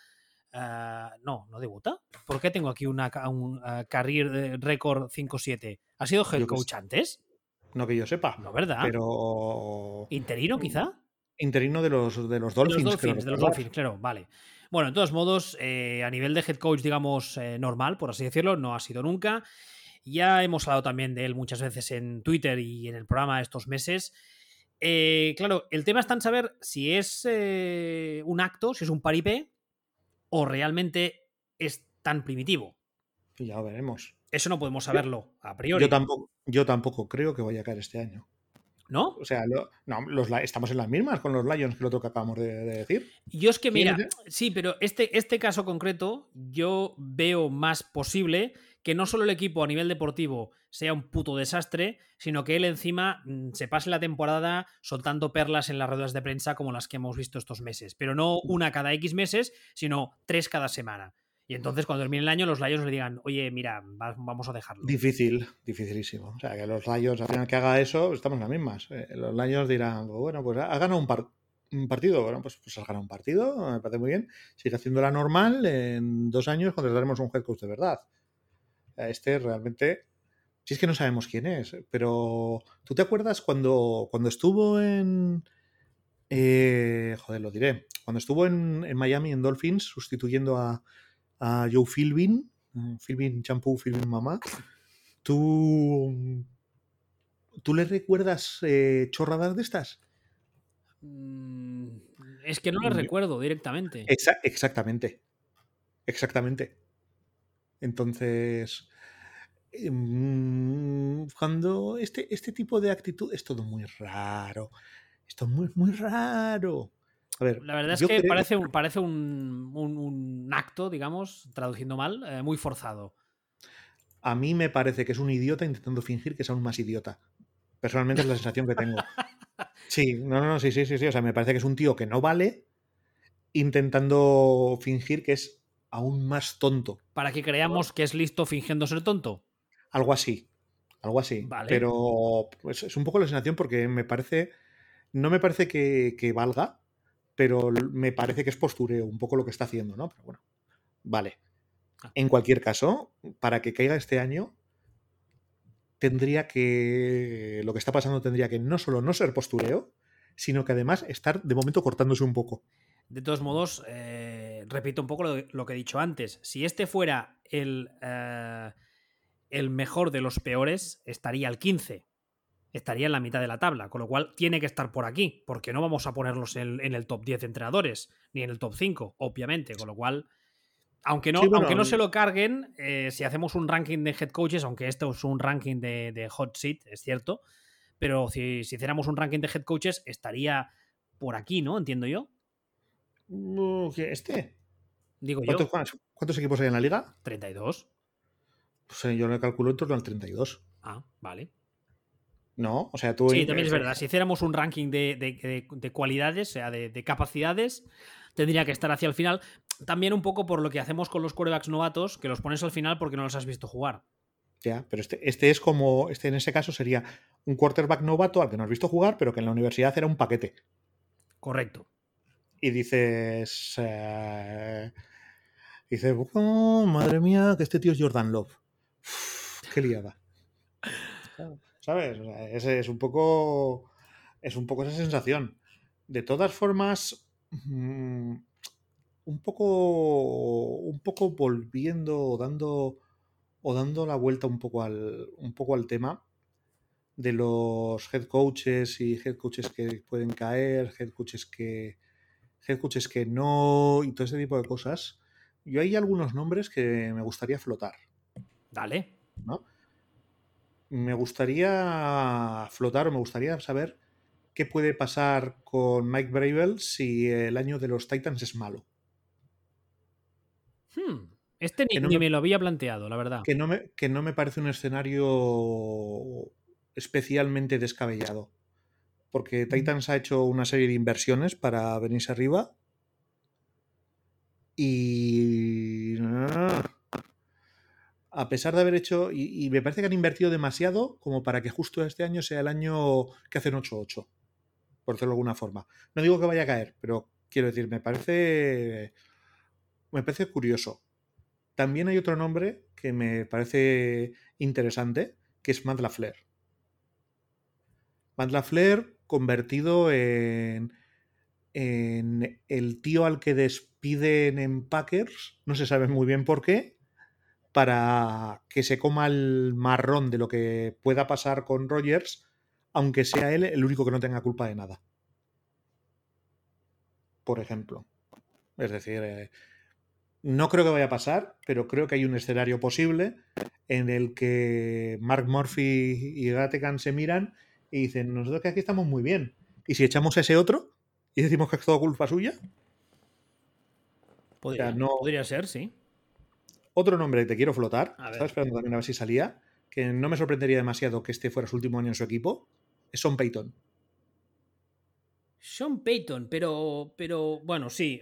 Eh, no, no debuta. ¿Por qué tengo aquí una, un uh, career record 5-7? ¿Ha sido head coach antes? No que yo sepa. No, ¿verdad? Pero. ¿Interino, quizá? Interino de los, de los Dolphins. De los Dolphins, de los Dolphins claro, vale. Bueno, en todos modos, eh, a nivel de head coach, digamos, normal, por así decirlo, no ha sido nunca. Ya hemos hablado también de él muchas veces en Twitter y en el programa estos meses. Eh, claro, el tema está en saber si es eh, un acto, si es un paripé, o realmente es tan primitivo. Ya lo veremos. Eso no podemos saberlo a priori. Yo tampoco, yo tampoco creo que vaya a caer este año. ¿No? O sea, no, los, estamos en las mismas con los Lions que lo otro que acabamos de, decir. Yo es que, mira, sí, pero este, este caso concreto yo veo más posible que no solo el equipo a nivel deportivo sea un puto desastre, sino que él encima mm, se pase la temporada soltando perlas en las ruedas de prensa como las que hemos visto estos meses. Pero no una cada X meses, sino tres cada semana. Y entonces cuando termine el año los Lions le digan, oye, mira, vamos a dejarlo. Difícil, dificilísimo. O sea, que los Lions al final que haga eso, estamos en las mismas. Eh, los Lions dirán, pues bueno, pues ha ganado un, partido. Bueno, pues, pues has ganado un partido, me parece muy bien. Sigue haciéndola normal. En dos años contrataremos un head coach de verdad este realmente, si es que no sabemos quién es, pero ¿tú te acuerdas cuando, cuando estuvo en... Eh, joder, lo diré. Cuando estuvo en, Miami en Dolphins sustituyendo a, Joe Philbin, eh, Philbin Champú, Philbin Mamá, ¿tú, ¿tú le recuerdas eh, chorradas de estas? Mm, es que no las recuerdo directamente. exactamente. Exactamente. Entonces, em, cuando este, este tipo de actitud es todo muy raro. Esto es muy, muy raro. A ver, la verdad es que parece, un, parece un, acto, digamos, traduciendo mal, eh, muy forzado. A mí me parece que es un idiota intentando fingir que es aún más idiota. Personalmente es la sensación que tengo. Sí, no, no, sí, sí, sí, sí. O sea, me parece que es un tío que no vale intentando fingir que es aún más tonto. Para que creamos que es listo fingiendo ser tonto. Algo así. Algo así. Pero pues, es un poco la sensación porque me parece. No me parece que, valga, pero me parece que es postureo un poco lo que está haciendo, ¿no? Pero bueno. Vale. Ah. En cualquier caso, para que caiga este año, tendría que. Lo que está pasando tendría que no solo no ser postureo, sino que además estar de momento cortándose un poco. De todos modos, eh, repito un poco lo, que he dicho antes. Si este fuera el, eh, el mejor de los peores, estaría al 15. Estaría en la mitad de la tabla, con lo cual tiene que estar por aquí, porque no vamos a ponerlos en, el top 10 de entrenadores, ni en el top 5, obviamente, con lo cual aunque no, aunque no se lo carguen, eh, si hacemos un ranking de head coaches, aunque esto es un ranking de, hot seat, es cierto, pero si, si, hiciéramos un ranking de head coaches, estaría por aquí, ¿no? Entiendo yo. ¿Este? Digo ¿Cuántos, yo. ¿Cuántos equipos hay en la liga? 32. Pues eh, yo le calculo en torno al 32. Ah, vale. No, o sea, tú. Sí, también es verdad. Si hiciéramos un ranking de, cualidades, o sea, de, capacidades, tendría que estar hacia el final. También un poco por lo que hacemos con los quarterbacks novatos, que los pones al final porque no los has visto jugar. Ya, pero este, este es como. Este en ese caso sería un quarterback novato al que no has visto jugar, pero que en la universidad era un paquete. Correcto y dices. Eh, dices, oh, madre mía, que este tío es Jordan Love. qué liada. ¿Sabes? ese es un poco. Es un poco esa sensación. De todas formas. Mm, un poco. Un poco volviendo o dando. O dando la vuelta un poco al. un poco al tema. de los head coaches y head coaches que pueden caer, head coaches que, head coaches que no, y todo ese tipo de cosas, yo hay algunos nombres que me gustaría flotar. Dale. ¿no? Me gustaría flotar o me gustaría saber qué puede pasar con Mike Bravel si el año de los Titans es malo. Hmm, este ni, me, lo había planteado, la verdad. Que no, me, que no me parece un escenario especialmente descabellado. Porque mm. Titans ha hecho una serie de inversiones para venirse arriba. Y. A pesar de haber hecho. Y, me parece que han invertido demasiado como para que justo este año sea el año que hacen 8-8. Por decirlo de alguna forma. No digo que vaya a caer, pero quiero decir, me parece. Me parece curioso. También hay otro nombre que me parece interesante, que es Matt LaFleur. Matt convertido en, en el tío al que despiden en Packers, no se sabe muy bien por qué, para que se coma el marrón de lo que pueda pasar con Rogers, aunque sea él el único que no tenga culpa de nada. Por ejemplo. Es decir, eh, no creo que vaya a pasar, pero creo que hay un escenario posible en el que Mark Murphy y Gatekan se miran y dicen, nosotros que aquí estamos muy bien. ¿Y si echamos a ese otro y decimos que es todo culpa suya? Podría, no... podría ser, sí. Otro nombre que te quiero flotar, estaba esperando también a ver si salía, que no me sorprendería demasiado que este fuera su último año en su equipo, es Sean Payton. Sean Payton, pero, pero bueno, sí,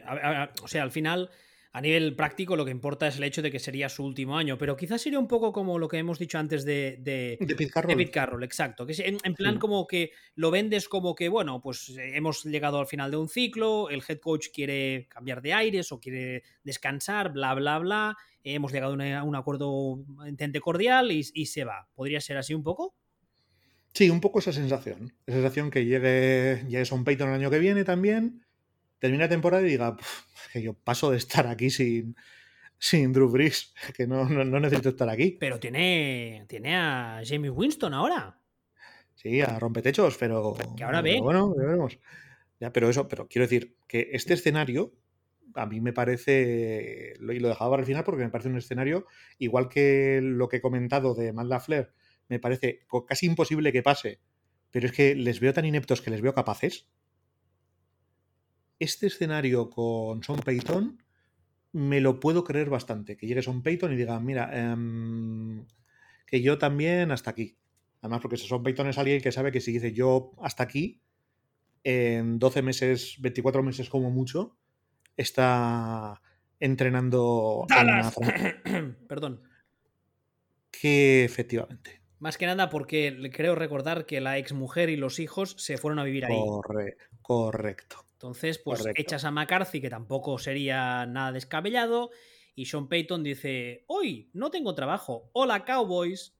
o sea, al final a nivel práctico lo que importa es el hecho de que sería su último año, pero quizás sería un poco como lo que hemos dicho antes de, de, de Pete Carroll. exacto. Que en, plan como que lo vendes como que, bueno, pues eh, hemos llegado al final de un ciclo, el head coach quiere cambiar de aires o quiere descansar, bla, bla, bla, hemos llegado a un acuerdo entente cordial y, se va. ¿Podría ser así un poco? Sí, un poco esa sensación. Esa sensación que llegue Jason Payton el año que viene también, termina la temporada y diga, que yo paso de estar aquí sin, sin Drew Brees, que no, necesito estar aquí. Pero tiene, tiene a Jamie Winston ahora. Sí, a rompetechos, pero. Que ahora ve. Bueno, ya veremos. Ya, pero eso, pero quiero decir que este escenario a mí me parece, y lo dejaba para el final porque me parece un escenario, igual que lo que he comentado de Matt Flair, me parece casi imposible que pase, pero es que les veo tan ineptos que les veo capaces, este escenario con Son Payton me lo puedo creer bastante. Que llegue Son Payton y diga, mira, em, que yo también hasta aquí. Además, porque Son Payton es alguien que sabe que si dice yo hasta aquí, en 12 meses, 24 meses como mucho, está entrenando. Perdón. Que efectivamente. Más que nada porque creo recordar que la exmujer y los hijos se fueron a vivir ahí. correcto. Entonces, pues echas a McCarthy, que tampoco sería nada descabellado, y Sean Payton dice, hoy no tengo trabajo, hola Cowboys.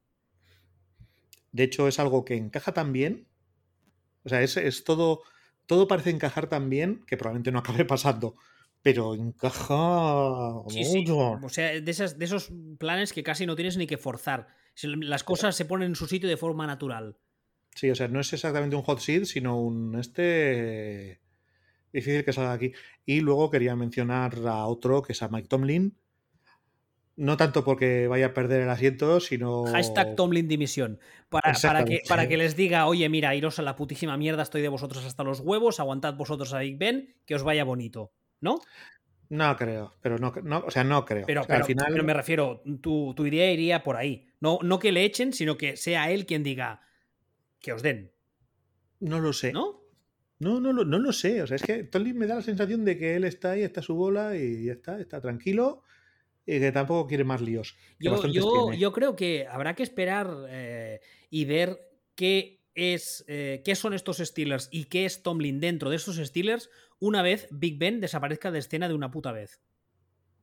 De hecho, es algo que encaja tan bien, o sea, es, todo, todo parece encajar tan bien que probablemente no acabe pasando, pero encaja sí, O sea, de, esas, de esos planes que casi no tienes ni que forzar. Las cosas se ponen en su sitio de forma natural. Sí, o sea, no es exactamente un hot seat, sino un este difícil que salga aquí. Y luego quería mencionar a otro, que es a Mike Tomlin. No tanto porque vaya a perder el asiento, sino. Hashtag Tomlin dimisión. Para, para, que, para que les diga, oye, mira, iros a la putísima mierda, estoy de vosotros hasta los huevos, aguantad vosotros a Big Ben, que os vaya bonito. ¿No? No creo, pero no, no o sea, no creo. Pero, al final... pero me refiero, tu, tu, idea iría por ahí. No, no que le echen, sino que sea él quien diga que os den. No lo sé. ¿No? No, no, no, no lo sé. O sea, es que Tolly me da la sensación de que él está ahí, está su bola y ya está, está tranquilo y que tampoco quiere más líos. Yo, creo que habrá que esperar eh, y ver qué es eh, qué son estos Steelers y qué es Tomlin dentro de estos Steelers una vez Big Ben desaparezca de escena de una puta vez.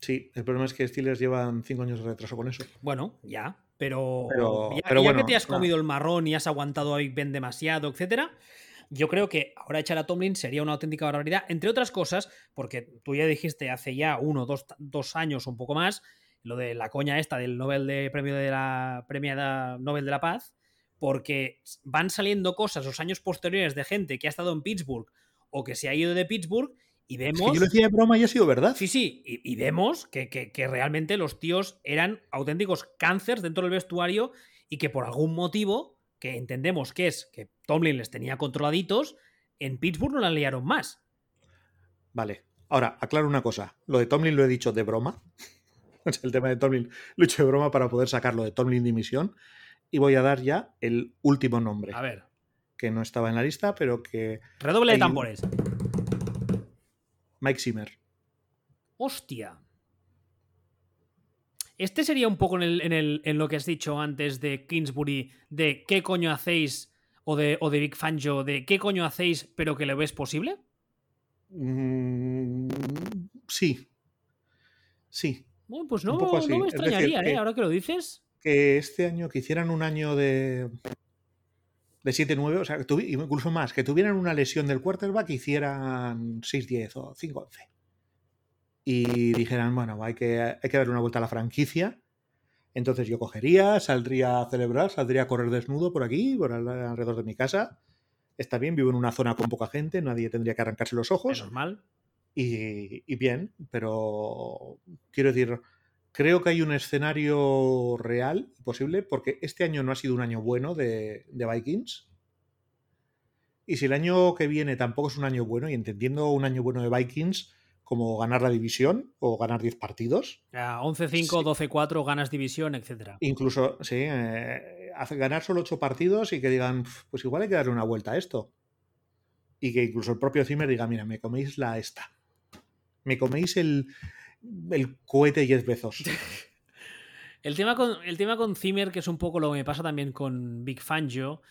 Sí, el problema es que Steelers llevan cinco años de retraso con eso. Bueno, ya, pero, ya, que te has comido el marrón y has aguantado a Big Ben demasiado, etcétera, yo creo que ahora echar a Tomlin sería una auténtica barbaridad, entre otras cosas, porque tú ya dijiste hace ya uno, dos, dos años o un poco más, lo de la coña esta del Nobel de Premio de la Premiada Nobel de la Paz, porque van saliendo cosas los años posteriores de gente que ha estado en Pittsburgh o que se ha ido de Pittsburgh y vemos... Es que yo lo decía de broma y ha sido verdad. Sí, sí, y, y vemos que, que, que, realmente los tíos eran auténticos cánceres dentro del vestuario y que por algún motivo, que entendemos que es que Tomlin les tenía controladitos, en Pittsburgh no la liaron más. Vale, ahora, aclaro una cosa. Lo de Tomlin lo he dicho de broma. el tema de Tomlin lo he dicho de broma para poder sacarlo de Tomlin dimisión. Y voy a dar ya el último nombre. A ver. Que no estaba en la lista, pero que. Redoble de tambores. Mike Zimmer. Hostia. Este sería un poco en, el, en, el, en, lo que has dicho antes de Kingsbury, de qué coño hacéis, o de, o de Big Fanjo, de qué coño hacéis, pero que lo ves posible. Mm, sí. Sí. Bueno, pues no, no me extrañaría, decir, ¿eh? Ahora que lo dices. Que este año, que hicieran un año de. De 7-9, o sea, que incluso más, que tuvieran una lesión del quarterback, hicieran 6-10 o 5-11 y dijeran, bueno, hay que, hay que darle una vuelta a la franquicia. Entonces yo cogería, saldría a celebrar, saldría a correr desnudo por aquí, por alrededor de mi casa. Está bien, vivo en una zona con poca gente, nadie tendría que arrancarse los ojos. Es normal. Y, y bien, pero quiero decir, creo que hay un escenario real posible, porque este año no ha sido un año bueno de, de Vikings. Y si el año que viene tampoco es un año bueno, y entendiendo un año bueno de Vikings, como ganar la división o ganar 10 partidos. 11-5, sí. 12-4, ganas división, etc. Incluso, sí, eh, ganar solo 8 partidos y que digan, pues igual hay que darle una vuelta a esto. Y que incluso el propio Zimmer diga, mira, me coméis la esta. Me coméis el, el cohete 10 veces. el, tema con, el tema con Zimmer, que es un poco lo que me pasa también con Big Fangio,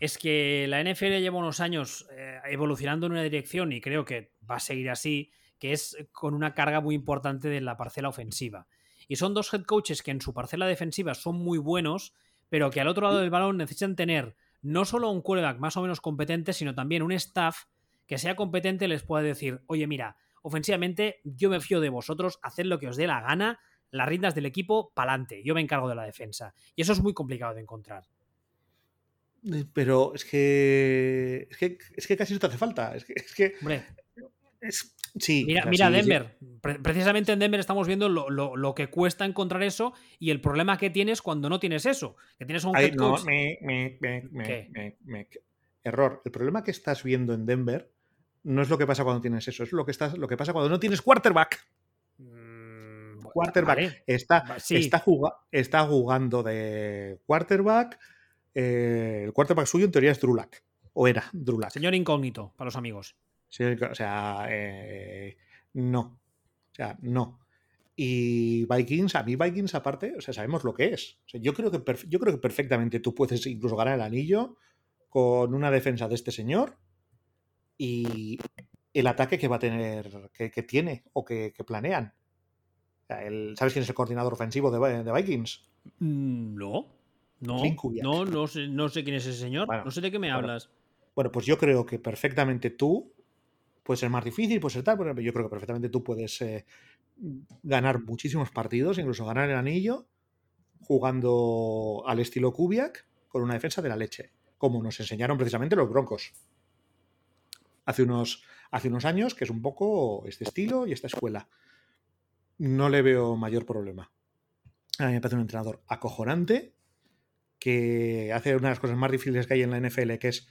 es que la NFL lleva unos años eh, evolucionando en una dirección y creo que va a seguir así que es con una carga muy importante de la parcela ofensiva. Y son dos head coaches que en su parcela defensiva son muy buenos, pero que al otro lado del balón necesitan tener no solo un quarterback más o menos competente, sino también un staff que sea competente les pueda decir, oye, mira, ofensivamente yo me fío de vosotros, haced lo que os dé la gana, las riendas del equipo, pa'lante, yo me encargo de la defensa. Y eso es muy complicado de encontrar. Pero es que, es que, es que casi no te hace falta. Es que, es que Hombre. Es, sí. Mira, mira sí, Denver. Sí. Precisamente en Denver estamos viendo lo, lo, lo, que cuesta encontrar eso y el problema que tienes cuando no tienes eso. Que tienes un Ay, head coach. No, me, me, me, Error. El problema que estás viendo en Denver no es lo que pasa cuando tienes eso, es lo que, estás, lo que pasa cuando no tienes quarterback. Mm, quarterback. vale. Está, está, juga, está, jugando de quarterback. Eh, el quarterback suyo en teoría es Drulak. O era Drulak. Señor incógnito para los amigos. Sí, o sea, eh, no. O sea, no. Y Vikings, a mí Vikings aparte, o sea, sabemos lo que es. O sea, yo, creo que yo creo que perfectamente tú puedes incluso ganar el anillo con una defensa de este señor y el ataque que va a tener, que, que tiene o que, que planean. El, ¿Sabes quién es el coordinador ofensivo de, de Vikings? Mm, No, no, no, no sé, no sé quién es ese señor. Bueno, no sé de qué me bueno, hablas. Bueno, pues yo creo que perfectamente tú puede ser más difícil, puede ser tal, pero yo creo que perfectamente tú puedes eh, ganar muchísimos partidos, incluso ganar el anillo, jugando al estilo Kubiak con una defensa de la leche, como nos enseñaron precisamente los Broncos. Hace unos, hace unos años, que es un poco este estilo y esta escuela. No le veo mayor problema. A mí me parece un entrenador acojonante, que hace una de las cosas más difíciles que hay en la NFL, que es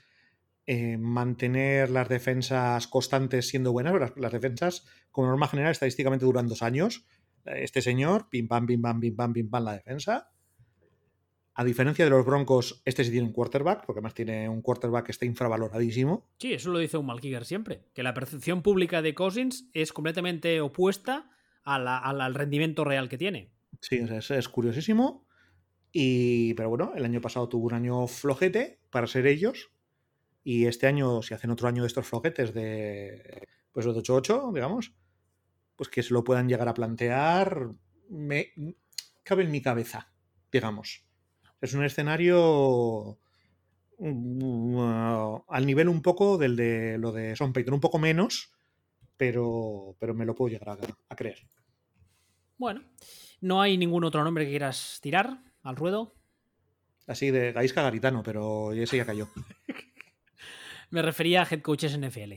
eh, mantener las defensas constantes siendo buenas. Las, las, defensas, como norma general, estadísticamente duran dos años. Este señor, pim pam, pim pam, pim pam, pim pam, la defensa. A diferencia de los Broncos, este sí tiene un quarterback, porque además tiene un quarterback que está infravaloradísimo. Sí, eso lo dice un Malkiger siempre, que la percepción pública de Cousins es completamente opuesta a la, a la, al rendimiento real que tiene. Sí, es, es curiosísimo. Y, pero bueno, el año pasado tuvo un año flojete para ser ellos, y este año, si hacen otro año de estos floquetes de pues de 8-8, digamos, pues que se lo puedan llegar a plantear, me cabe en mi cabeza, digamos. Es un escenario uh, al nivel un poco del de lo de Son Payton, un poco menos, pero, pero me lo puedo llegar a, a creer. Bueno, ¿no hay ningún otro nombre que quieras tirar al ruedo? Así de Gaisca Garitano, pero ese ya cayó. Me refería a head coaches NFL.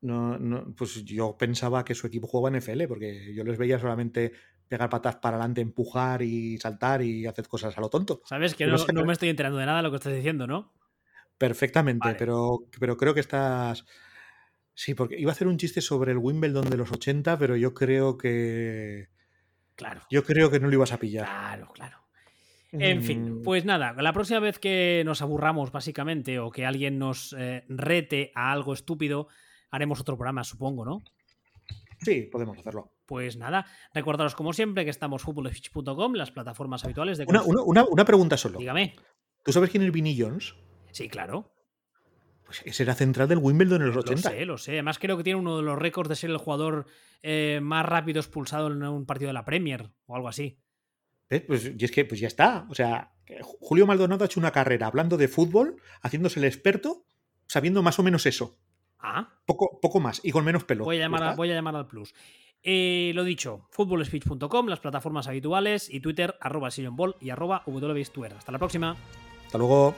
No, no, pues yo pensaba que su equipo jugaba en NFL, porque yo les veía solamente pegar patas para adelante, empujar y saltar y hacer cosas a lo tonto. Sabes que no, no, me estoy enterando de nada de lo que estás diciendo, ¿no? Perfectamente, pero, pero creo que estás. Sí, porque iba a hacer un chiste sobre el Wimbledon de los 80, pero yo creo que. Claro. Yo creo que no lo ibas a pillar. Claro, claro. En fin, mm. pues nada, la próxima vez que nos aburramos, básicamente, o que alguien nos eh, rete a algo estúpido, haremos otro programa, supongo, ¿no? Sí, podemos hacerlo. Pues nada, recordaros como siempre que estamos futbolesfitch.com, las plataformas habituales de... Una, una, una, pregunta solo. Dígame. ¿Tú sabes quién es Vinny Jones? Sí, claro. Pues ese era central del Wimbledon en los 80. Lo sé, lo sé. Además creo que tiene uno de los récords de ser el jugador eh, más rápido expulsado en un partido de la Premier o algo así. Pues, y es que pues ya está. O sea, Julio Maldonado ha hecho una carrera hablando de fútbol, haciéndose el experto, sabiendo más o menos eso. Ah. Poco, poco más y con menos pelo. Voy a llamar, voy a llamar al plus. Eh, lo dicho, futbolspeech.com, las plataformas habituales y Twitter, arroba sillonball y arroba Hasta la próxima. Hasta luego.